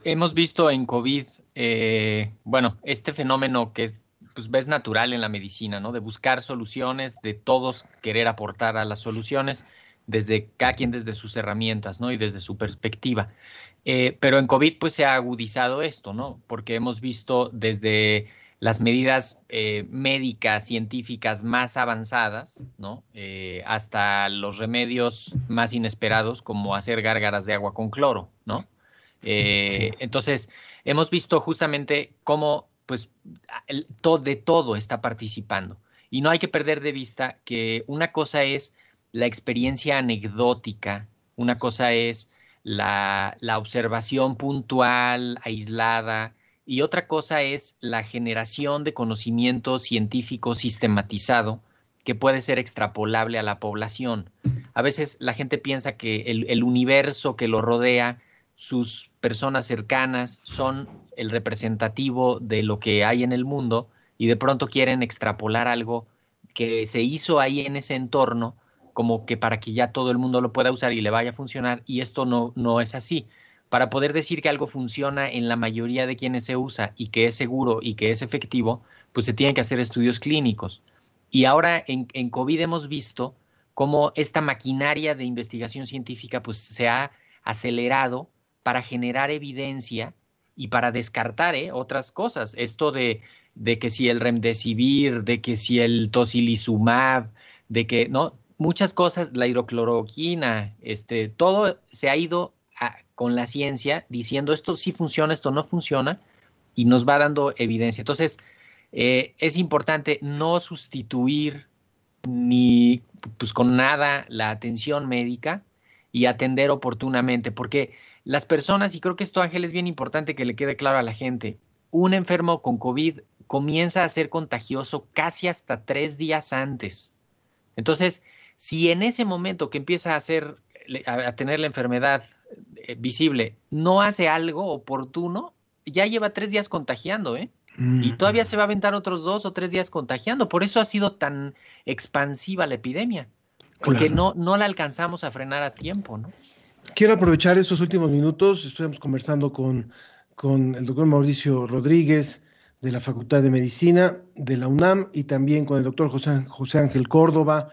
hemos visto en COVID, eh, bueno, este fenómeno que es, pues ves natural en la medicina, ¿no? De buscar soluciones, de todos querer aportar a las soluciones desde cada quien desde sus herramientas, ¿no? Y desde su perspectiva. Eh, pero en COVID pues se ha agudizado esto, ¿no? Porque hemos visto desde las medidas eh, médicas, científicas más avanzadas, ¿no? Eh, hasta los remedios más inesperados como hacer gárgaras de agua con cloro, ¿no? Entonces, hemos visto justamente cómo pues de todo está participando. Y no hay que perder de vista que una cosa es la experiencia anecdótica, una cosa es la, observación puntual, aislada, y otra cosa es la generación de conocimiento científico sistematizado que puede ser extrapolable a la población. A veces la gente piensa que el, universo que lo rodea, sus personas cercanas, son el representativo de lo que hay en el mundo y de pronto quieren extrapolar algo que se hizo ahí en ese entorno como que para que ya todo el mundo lo pueda usar y le vaya a funcionar, y esto no, no es así. Para poder decir que algo funciona en la mayoría de quienes se usa y que es seguro y que es efectivo, pues se tienen que hacer estudios clínicos. Y ahora en, en COVID hemos visto cómo esta maquinaria de investigación científica pues se ha acelerado para generar evidencia y para descartar ¿eh? otras cosas. Esto de, de que si el remdesivir, de que si el tocilizumab, de que no, muchas cosas, la hidrocloroquina, este, todo se ha ido con la ciencia diciendo esto sí funciona, esto no funciona, y nos va dando evidencia. Entonces, eh, es importante no sustituir ni pues con nada la atención médica y atender oportunamente, porque las personas, y creo que esto Ángel es bien importante que le quede claro a la gente, un enfermo con COVID comienza a ser contagioso casi hasta tres días antes. Entonces, si en ese momento que empieza a hacer, a, tener la enfermedad eh, visible, no hace algo oportuno, ya lleva tres días contagiando, ¿eh? Y todavía se va a aventar otros dos o tres días contagiando. Por eso ha sido tan expansiva la epidemia. Porque no, no la alcanzamos a frenar a tiempo, ¿no? Quiero aprovechar estos últimos minutos. Estuvimos conversando con, con el doctor Mauricio Rodríguez de la Facultad de Medicina de la UNAM y también con el doctor José, José Ángel Córdoba,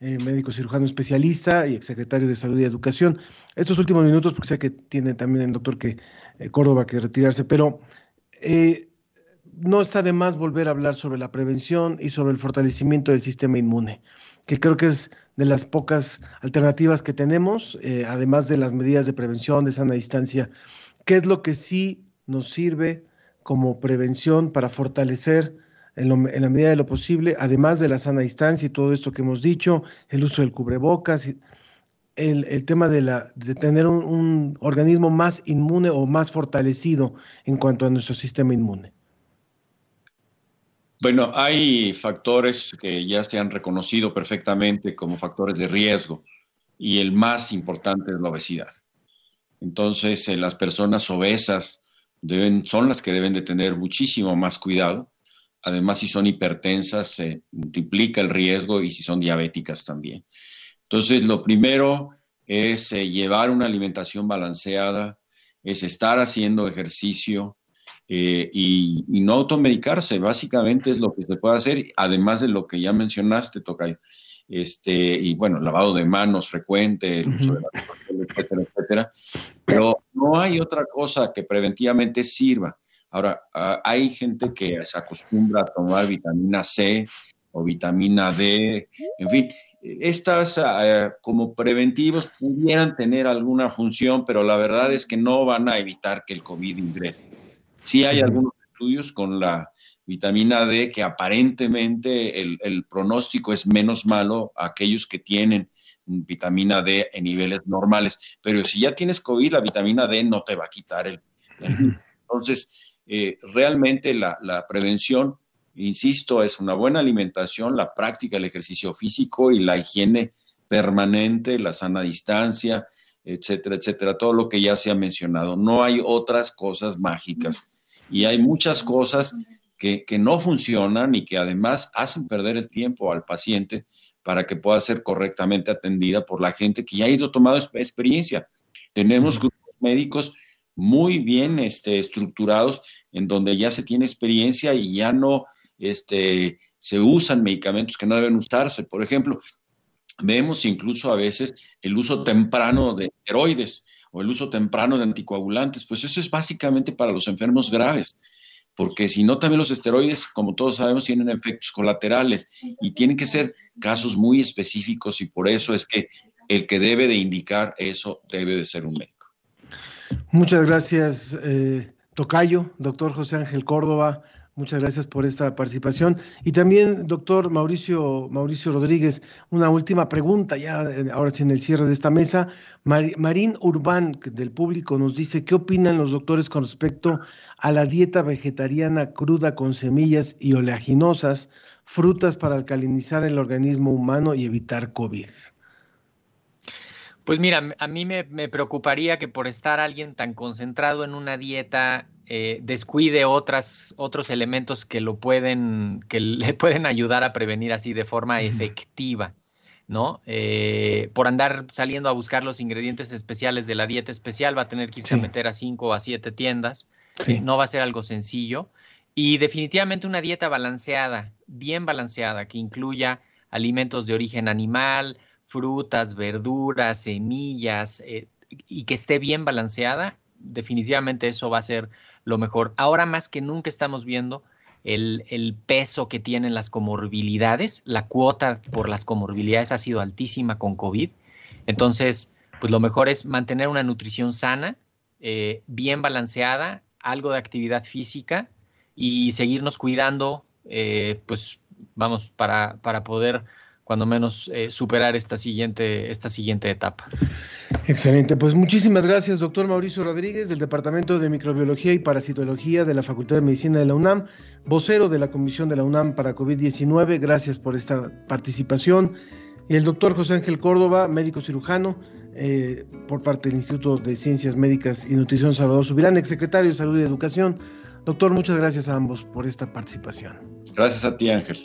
eh, médico cirujano especialista y exsecretario de Salud y Educación. Estos últimos minutos, porque sé que tiene también el doctor que, eh, Córdoba que retirarse, pero eh, no está de más volver a hablar sobre la prevención y sobre el fortalecimiento del sistema inmune, que creo que es de las pocas alternativas que tenemos, además de las medidas de prevención, de sana distancia, ¿qué es lo que sí nos sirve como prevención para fortalecer en, la medida de lo posible, además de la sana distancia y todo esto que hemos dicho, el uso del cubrebocas, el, el tema de, la, de tener un organismo más inmune o más fortalecido en cuanto a nuestro sistema inmune? Bueno, hay factores que ya se han reconocido perfectamente como factores de riesgo y el más importante es la obesidad. Entonces, eh, las personas obesas son las que deben de tener muchísimo más cuidado. Además, si son hipertensas, se multiplica el riesgo y si son diabéticas también. Entonces, lo primero es eh, llevar una alimentación balanceada, es estar haciendo ejercicio, eh, y, y, no automedicarse, básicamente es lo que se puede hacer, además de lo que ya mencionaste, Tocayo. Este, y bueno, lavado de manos frecuente, el uso de la etcétera, etcétera. Pero no hay otra cosa que preventivamente sirva. Ahora, hay gente que se acostumbra a tomar vitamina C o vitamina D, en fin, estas uh, como preventivos pudieran tener alguna función, pero la verdad es que no van a evitar que el COVID ingrese. Sí hay algunos estudios con la vitamina D que aparentemente el, el, pronóstico es menos malo a aquellos que tienen vitamina D en niveles normales, pero si ya tienes COVID, la vitamina D no te va a quitar el... el entonces, eh, realmente la, la prevención, insisto, es una buena alimentación, la práctica del ejercicio físico y la higiene permanente, la sana distancia, etcétera, etcétera, todo lo que ya se ha mencionado. No hay otras cosas mágicas y hay muchas cosas que, que, no funcionan y que además hacen perder el tiempo al paciente para que pueda ser correctamente atendida por la gente que ya ha ido tomando experiencia. Tenemos grupos médicos muy bien este, estructurados en donde ya se tiene experiencia y ya no este, se usan medicamentos que no deben usarse. Por ejemplo, vemos incluso a veces el uso temprano de esteroides o el uso temprano de anticoagulantes, pues eso es básicamente para los enfermos graves, porque si no también los esteroides, como todos sabemos, tienen efectos colaterales y tienen que ser casos muy específicos y por eso es que el que debe de indicar eso debe de ser un médico. Muchas gracias, eh, Tocayo, doctor José Ángel Córdoba, Muchas gracias por esta participación. Y también, doctor Mauricio, Mauricio Rodríguez, una última pregunta, ya ahora sí en el cierre de esta mesa. Mar, Marín Urbán, del público, nos dice, ¿qué opinan los doctores con respecto a la dieta vegetariana cruda con semillas y oleaginosas, frutas para alcalinizar el organismo humano y evitar COVID? Pues mira, a mí me, me, preocuparía que por estar alguien tan concentrado en una dieta eh, descuide otras, otros elementos que lo pueden, que le pueden ayudar a prevenir así de forma efectiva, ¿no? Eh, por andar saliendo a buscar los ingredientes especiales de la dieta especial, va a tener que irse sí. a meter a cinco o a siete tiendas. Sí. No va a ser algo sencillo. Y definitivamente una dieta balanceada, bien balanceada, que incluya alimentos de origen animal, frutas, verduras, semillas, eh, y que esté bien balanceada, definitivamente eso va a ser lo mejor. Ahora más que nunca estamos viendo el, el, peso que tienen las comorbilidades. La cuota por las comorbilidades ha sido altísima con COVID. Entonces, pues lo mejor es mantener una nutrición sana, eh, bien balanceada, algo de actividad física y seguirnos cuidando, eh, pues vamos, para, para poder cuando menos eh, superar esta siguiente, esta siguiente etapa. Excelente, pues muchísimas gracias, doctor Mauricio Rodríguez, del Departamento de Microbiología y Parasitología de la Facultad de Medicina de la UNAM, vocero de la Comisión de la UNAM para COVID-19. Gracias por esta participación. Y el doctor José Ángel Córdoba, médico cirujano, eh, por parte del Instituto de Ciencias Médicas y Nutrición Salvador Subirán, exsecretario de Salud y Educación. Doctor, muchas gracias a ambos por esta participación. Gracias a ti, Ángel.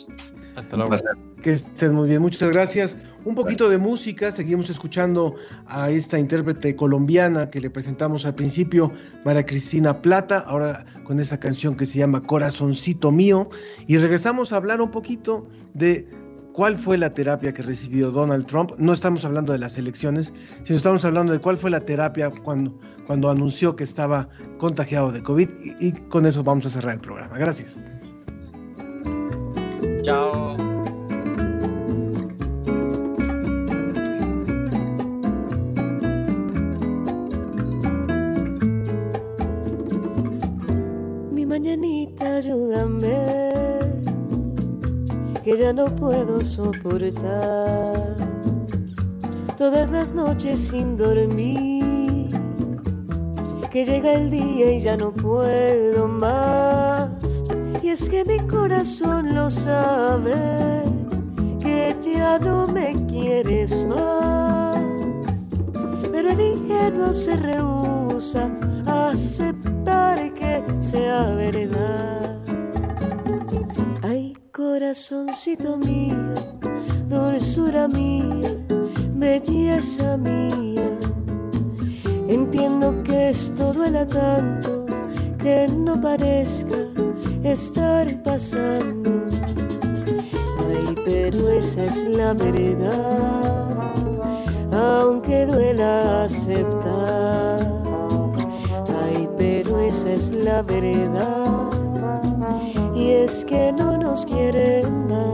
Hasta luego. Que estés muy bien, muchas gracias. Un poquito de música, seguimos escuchando a esta intérprete colombiana que le presentamos al principio, María Cristina Plata, ahora con esa canción que se llama Corazoncito Mío, y regresamos a hablar un poquito de cuál fue la terapia que recibió Donald Trump. No estamos hablando de las elecciones, sino estamos hablando de cuál fue la terapia cuando, cuando anunció que estaba contagiado de COVID, y, y con eso vamos a cerrar el programa. Gracias. Chao. Mi mañanita, ayúdame, que ya no puedo soportar todas las noches sin dormir. Que llega el día y ya no puedo más. Es que mi corazón lo sabe, que ya no me quieres más. Pero el ingenuo se rehúsa a aceptar que sea verdad. Ay, corazoncito mío, dulzura mía belleza mía. Entiendo que esto duela tanto, que no parezca estar pasando. Ay, pero esa es la verdad, aunque duela aceptar. Ay, pero esa es la verdad, y es que no nos quieren más.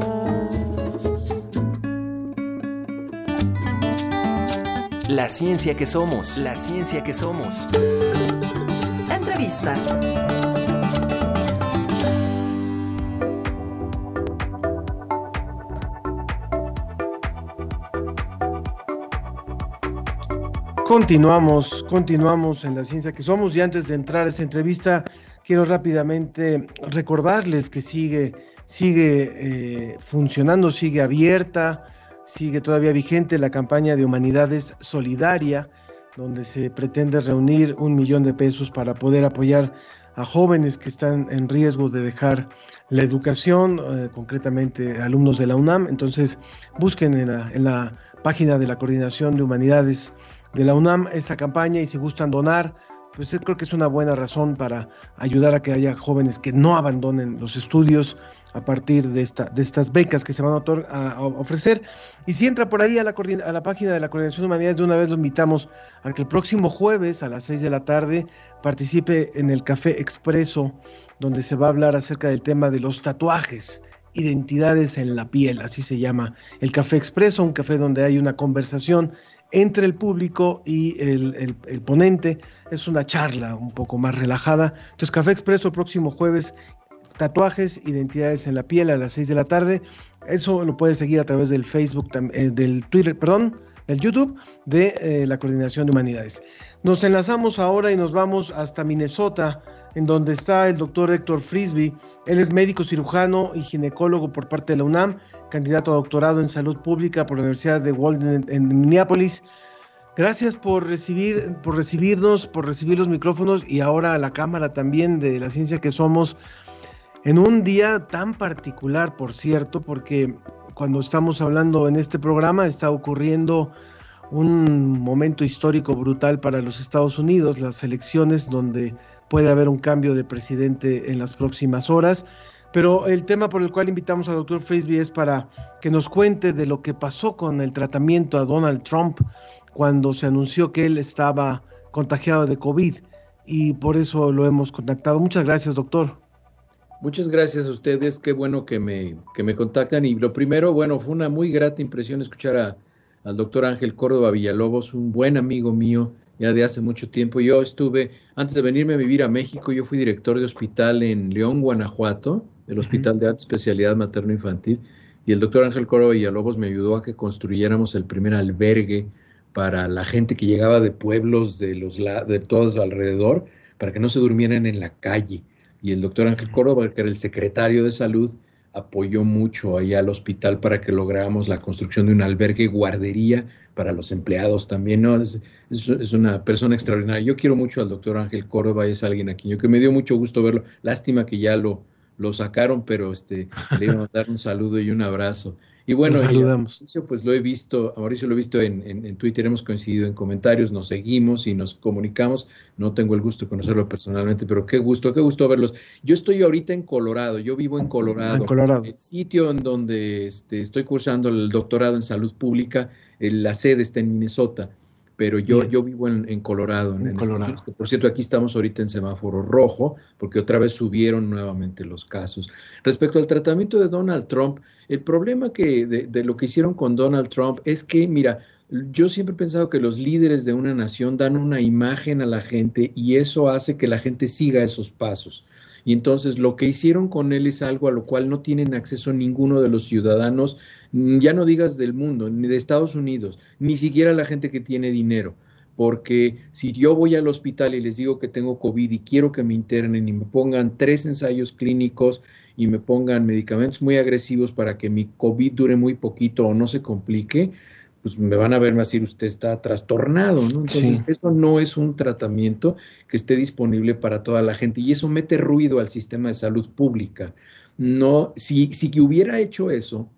La ciencia que somos, la ciencia que somos. Entrevista. Continuamos, continuamos en la ciencia que somos y antes de entrar a esta entrevista quiero rápidamente recordarles que sigue, sigue eh, funcionando, sigue abierta, sigue todavía vigente la campaña de Humanidades Solidaria, donde se pretende reunir un millón de pesos para poder apoyar a jóvenes que están en riesgo de dejar la educación, eh, concretamente alumnos de la UNAM. Entonces, busquen en la, en la página de la Coordinación de Humanidades de la UNAM esta campaña y si gustan donar, pues creo que es una buena razón para ayudar a que haya jóvenes que no abandonen los estudios a partir de, esta, de estas becas que se van a, ofrecer. Y si entra por ahí a la, a la página de la Coordinación de Humanidades, de una vez lo invitamos a que el próximo jueves a las 6 de la tarde participe en el Café Expreso, donde se va a hablar acerca del tema de los tatuajes identidades en la piel, así se llama el Café Expreso, un café donde hay una conversación entre el público y el, ponente. Es una charla un poco más relajada. Entonces, Café Expreso el próximo jueves, tatuajes, identidades en la piel a las 6 de la tarde. Eso lo puedes seguir a través del Facebook, eh, del Twitter, perdón, del YouTube de eh, la Coordinación de Humanidades. Nos enlazamos ahora y nos vamos hasta Minnesota, en donde está el doctor Héctor Frisby. Él es médico cirujano y ginecólogo por parte de la UNAM candidato a doctorado en salud pública por la Universidad de Walden en, Minneapolis. Gracias por recibir, por recibirnos, por recibir los micrófonos y ahora a la cámara también de la ciencia que somos en un día tan particular, por cierto, porque cuando estamos hablando en este programa está ocurriendo un momento histórico brutal para los Estados Unidos, las elecciones donde puede haber un cambio de presidente en las próximas horas pero el tema por el cual invitamos al doctor Frisby es para que nos cuente de lo que pasó con el tratamiento a Donald Trump cuando se anunció que él estaba contagiado de COVID y por eso lo hemos contactado. Muchas gracias, doctor. Muchas gracias a ustedes, qué bueno que me, que me contactan. Y lo primero, bueno, fue una muy grata impresión escuchar a, al doctor Ángel Córdoba Villalobos, un buen amigo mío ya de hace mucho tiempo. Yo estuve, antes de venirme a vivir a México, yo fui director de hospital en León, Guanajuato, el Hospital de Alta Especialidad Materno-Infantil, y el doctor Ángel Coro Villalobos me ayudó a que construyéramos el primer albergue para la gente que llegaba de pueblos de, los, de todos alrededor, para que no se durmieran en la calle. Y el doctor Ángel Córdoba, que era el secretario de salud, apoyó mucho allá al hospital para que lográramos la construcción de un albergue guardería para los empleados también. ¿no? Es, es, una persona extraordinaria. Yo quiero mucho al doctor Ángel Córdoba, es alguien aquí yo que me dio mucho gusto verlo. Lástima que ya lo, lo sacaron, pero este, le iba a mandar un saludo y un abrazo. Y bueno, Mauricio, pues lo he visto, a Mauricio lo he visto en, en, Twitter, hemos coincidido en comentarios, nos seguimos y nos comunicamos. No tengo el gusto de conocerlo personalmente, pero qué gusto, qué gusto verlos. Yo estoy ahorita en Colorado, yo vivo en Colorado. En Colorado. El sitio en donde este, estoy cursando el doctorado en salud pública, la sede está en Minnesota pero yo, yo vivo en, Colorado, en, Colorado. por cierto, aquí estamos ahorita en semáforo rojo, porque otra vez subieron nuevamente los casos. Respecto al tratamiento de Donald Trump, el problema que de, de lo que hicieron con Donald Trump es que, mira, yo siempre he pensado que los líderes de una nación dan una imagen a la gente y eso hace que la gente siga esos pasos. Y entonces lo que hicieron con él es algo a lo cual no tienen acceso ninguno de los ciudadanos, mm, ya no digas del mundo, ni de Estados Unidos, ni siquiera la gente que tiene dinero. Porque si yo voy al hospital y les digo que tengo COVID y quiero que me internen y me pongan tres ensayos clínicos y me pongan medicamentos muy agresivos para que mi COVID dure muy poquito o no se complique, pues me van a ver más decir usted está trastornado, ¿no? Entonces, eso no es un tratamiento que esté disponible para toda la gente y eso mete ruido al sistema de salud pública. No, si, si hubiera hecho eso,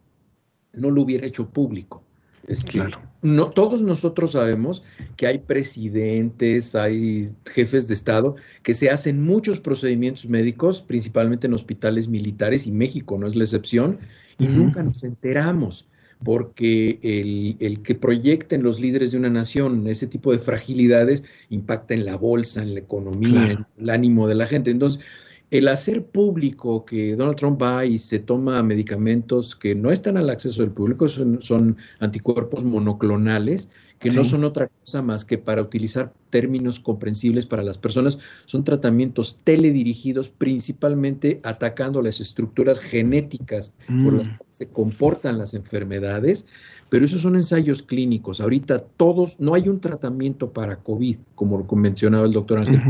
no lo hubiera hecho público. Es claro. no, todos nosotros sabemos que hay presidentes, hay jefes de Estado que se hacen muchos procedimientos médicos, principalmente en hospitales militares, y México no es la excepción, y nunca nos enteramos porque el, que proyecten los líderes de una nación ese tipo de fragilidades impacta en la bolsa, en la economía, en el ánimo de la gente. Entonces, el hacer público que Donald Trump va y se toma medicamentos que no están al acceso del público, son, anticuerpos monoclonales, que no son otra cosa más que para utilizar términos comprensibles para las personas, son tratamientos teledirigidos principalmente atacando las estructuras genéticas por las mm. que se comportan las enfermedades, pero esos son ensayos clínicos. Ahorita todos, no hay un tratamiento para COVID, como lo mencionaba el doctor Ángel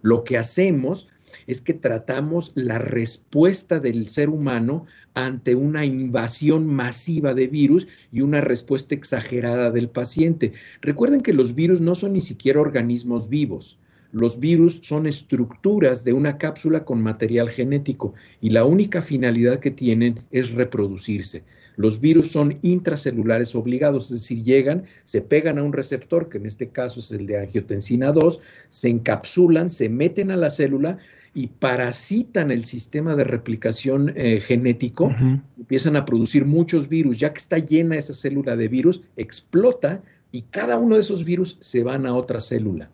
Lo que hacemos es que tratamos la respuesta del ser humano ante una invasión masiva de virus y una respuesta exagerada del paciente. Recuerden que los virus no son ni siquiera organismos vivos. Los virus son estructuras de una cápsula con material genético y la única finalidad que tienen es reproducirse. Los virus son intracelulares obligados, es decir, llegan, se pegan a un receptor, que en este caso es el de angiotensina 2, se encapsulan, se meten a la célula, y parasitan el sistema de replicación eh, genético, empiezan a producir muchos virus, ya que está llena esa célula de virus, explota y cada uno de esos virus se van a otra célula.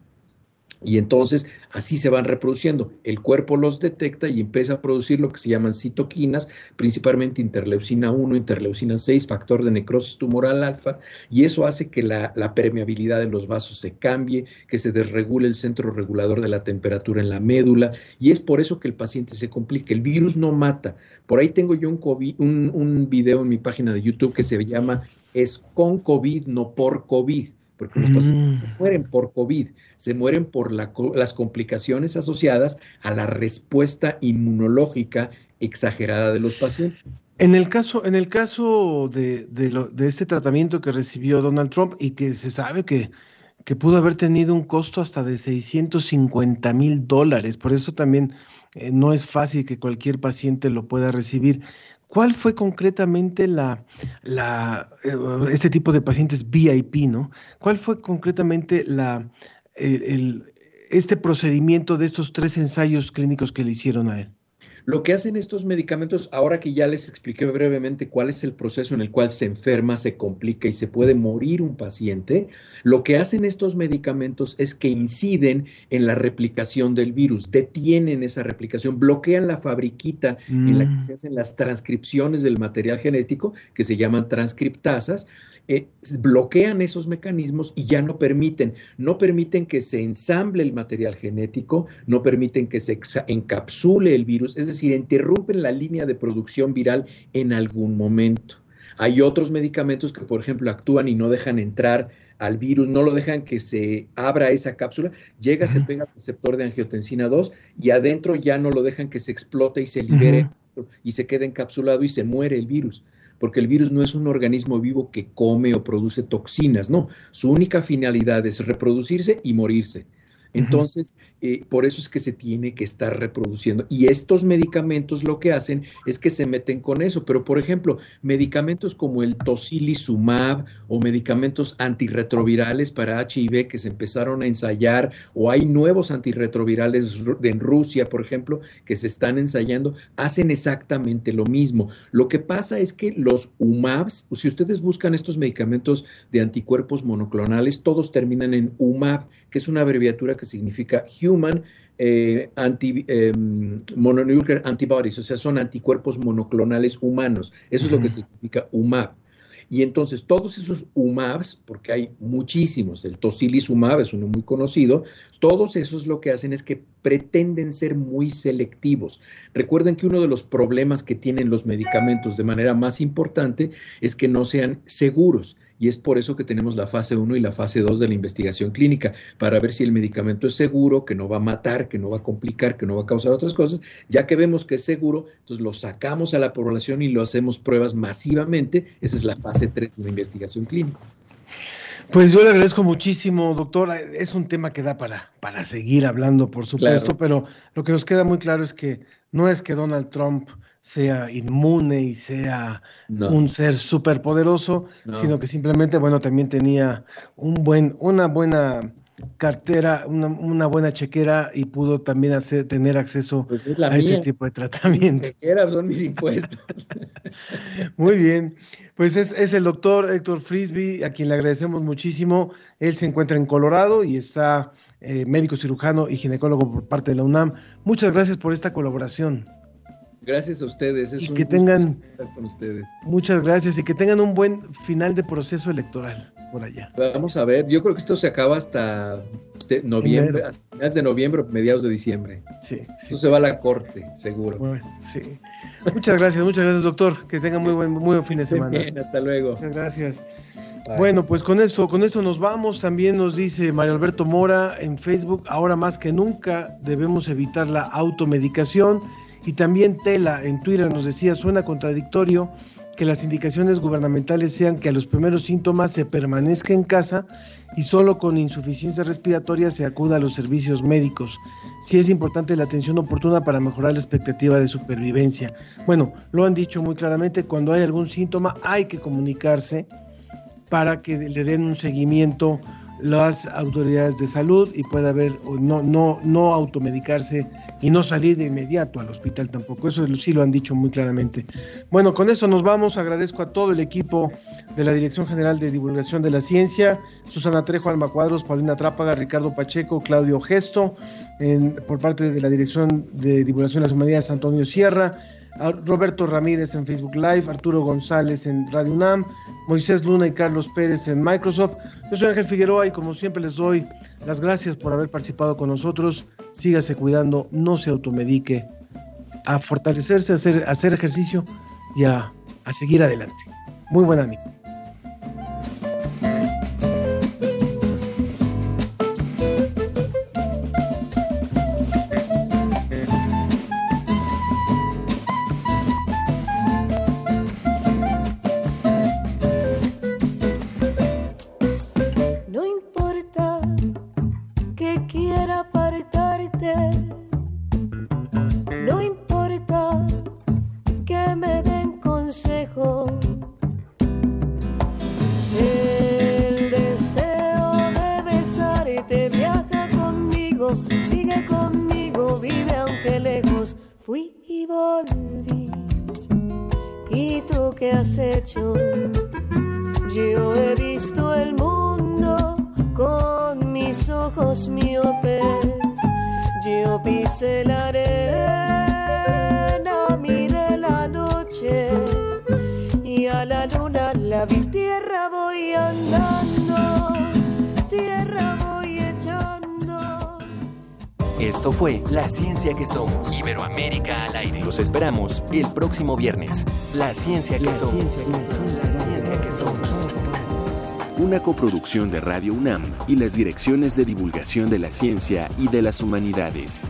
Y entonces así se van reproduciendo. El cuerpo los detecta y empieza a producir lo que se llaman citoquinas, principalmente interleucina 1, interleucina 6, factor de necrosis tumoral alfa, y eso hace que la, permeabilidad de los vasos se cambie, que se desregule el centro regulador de la temperatura en la médula, y es por eso que el paciente se complica. El virus no mata. Por ahí tengo yo un, COVID, un, un video en mi página de YouTube que se llama Es con COVID, no por COVID porque los pacientes se mm. mueren por COVID, se mueren por las complicaciones asociadas a la respuesta inmunológica exagerada de los pacientes. En el caso, en el caso de, este tratamiento que recibió Donald Trump y que se sabe que, que pudo haber tenido un costo hasta de 650 mil dólares, por eso también eh, no es fácil que cualquier paciente lo pueda recibir. ¿Cuál fue concretamente la, eh, este tipo de pacientes VIP, ¿no? ¿Cuál fue concretamente la, este procedimiento de estos tres ensayos clínicos que le hicieron a él? Lo que hacen estos medicamentos, ahora que ya les expliqué brevemente cuál es el proceso en el cual se enferma, se complica y se puede morir un paciente, lo que hacen estos medicamentos es que inciden en la replicación del virus, detienen esa replicación, bloquean la fabriquita en la que mm. se hacen las transcripciones del material genético, que se llaman transcriptasas, eh, bloquean esos mecanismos y ya no permiten, no permiten que se ensamble el material genético, no permiten que se encapsule el virus, es decir, interrumpen la línea de producción viral en algún momento. Hay otros medicamentos que, por ejemplo, actúan y no dejan entrar al virus, no lo dejan que se abra esa cápsula, llega, se pega al receptor de angiotensina 2 y adentro ya no lo dejan que se explote y se libere y se quede encapsulado y se muere el virus porque el virus no es un organismo vivo que come o produce toxinas, no, su única finalidad es reproducirse y morirse. Entonces, eh, por eso es que se tiene que estar reproduciendo. Y estos medicamentos lo que hacen es que se meten con eso. Pero, por ejemplo, medicamentos como el tocilizumab o medicamentos antirretrovirales para HIV que se empezaron a ensayar, o hay nuevos antirretrovirales en Rusia, por ejemplo, que se están ensayando, hacen exactamente lo mismo. Lo que pasa es que los UMABs, si ustedes buscan estos medicamentos de anticuerpos monoclonales, todos terminan en UMAB, que es una abreviatura que significa Human eh, anti, em, Mononuclear Antibodies, o sea, son anticuerpos monoclonales humanos. Eso es lo que significa UMAP. Y entonces todos esos UMABs, porque hay muchísimos, el tocilizumab es uno muy conocido, todos esos lo que hacen es que pretenden ser muy selectivos. Recuerden que uno de los problemas que tienen los medicamentos de manera más importante es que no sean seguros y es por eso que tenemos la fase 1 y la fase 2 de la investigación clínica, para ver si el medicamento es seguro, que no va a matar, que no va a complicar, que no va a causar otras cosas. Ya que vemos que es seguro, entonces lo sacamos a la población y lo hacemos pruebas masivamente. Esa es la fase 3 de la investigación clínica. Pues yo le agradezco muchísimo, doctor. Es un tema que da para, para seguir hablando, por supuesto, pero lo que nos queda muy claro es que no es que Donald Trump sea inmune y sea un ser superpoderoso, sino que simplemente, bueno, también tenía un buen, una buena cartera, una, buena chequera y pudo también hacer, tener acceso pues a ese tipo de tratamientos. Chequeras son mis impuestos. Muy bien, pues es, es, el doctor Héctor Frisby, a quien le agradecemos muchísimo. Él se encuentra en Colorado y está eh, médico cirujano y ginecólogo por parte de la UNAM. Muchas gracias por esta colaboración. Gracias a ustedes. Es y que tengan estar con ustedes. Muchas gracias y que tengan un buen final de proceso electoral por allá. Vamos a ver, yo creo que esto se acaba hasta noviembre, finales de noviembre, mediados de diciembre. Sí. Esto se va a la corte, seguro. Bueno, sí. Muchas gracias, muchas gracias, doctor. Que tengan muy buen, muy buen fin de semana. Bien, hasta luego. Muchas gracias. Bueno, pues con esto, con esto nos vamos. También nos dice Mario Alberto Mora en Facebook, ahora más que nunca debemos evitar la automedicación y también Tela en Twitter nos decía, suena contradictorio que las indicaciones gubernamentales sean que a los primeros síntomas se permanezca en casa y solo con insuficiencia respiratoria se acuda a los servicios médicos. Sí es importante la atención oportuna para mejorar la expectativa de supervivencia. Bueno, lo han dicho muy claramente, cuando hay algún síntoma hay que comunicarse para que le den un seguimiento las autoridades de salud y pueda haber no no no automedicarse y no salir de inmediato al hospital tampoco. Eso sí lo han dicho muy claramente. Bueno, con eso nos vamos. Agradezco a todo el equipo de la Dirección General de Divulgación de la Ciencia, Susana Trejo, Alma Cuadros, Paulina Trápaga, Ricardo Pacheco, Claudio Gesto, por parte de la Dirección de Divulgación de las Humanidades, Antonio Sierra, Roberto Ramírez en Facebook Live, Arturo González en Radio UNAM, Moisés Luna y Carlos Pérez en Microsoft. Yo soy Ángel Figueroa y como siempre les doy las gracias por haber participado con nosotros. Sígase cuidando, no se automedique, a fortalecerse, a hacer, hacer ejercicio y a, a seguir adelante. Muy buen ánimo. El próximo viernes. La ciencia que somos. La ciencia que somos. Una coproducción de Radio UNAM y las direcciones de divulgación de la ciencia y de las humanidades.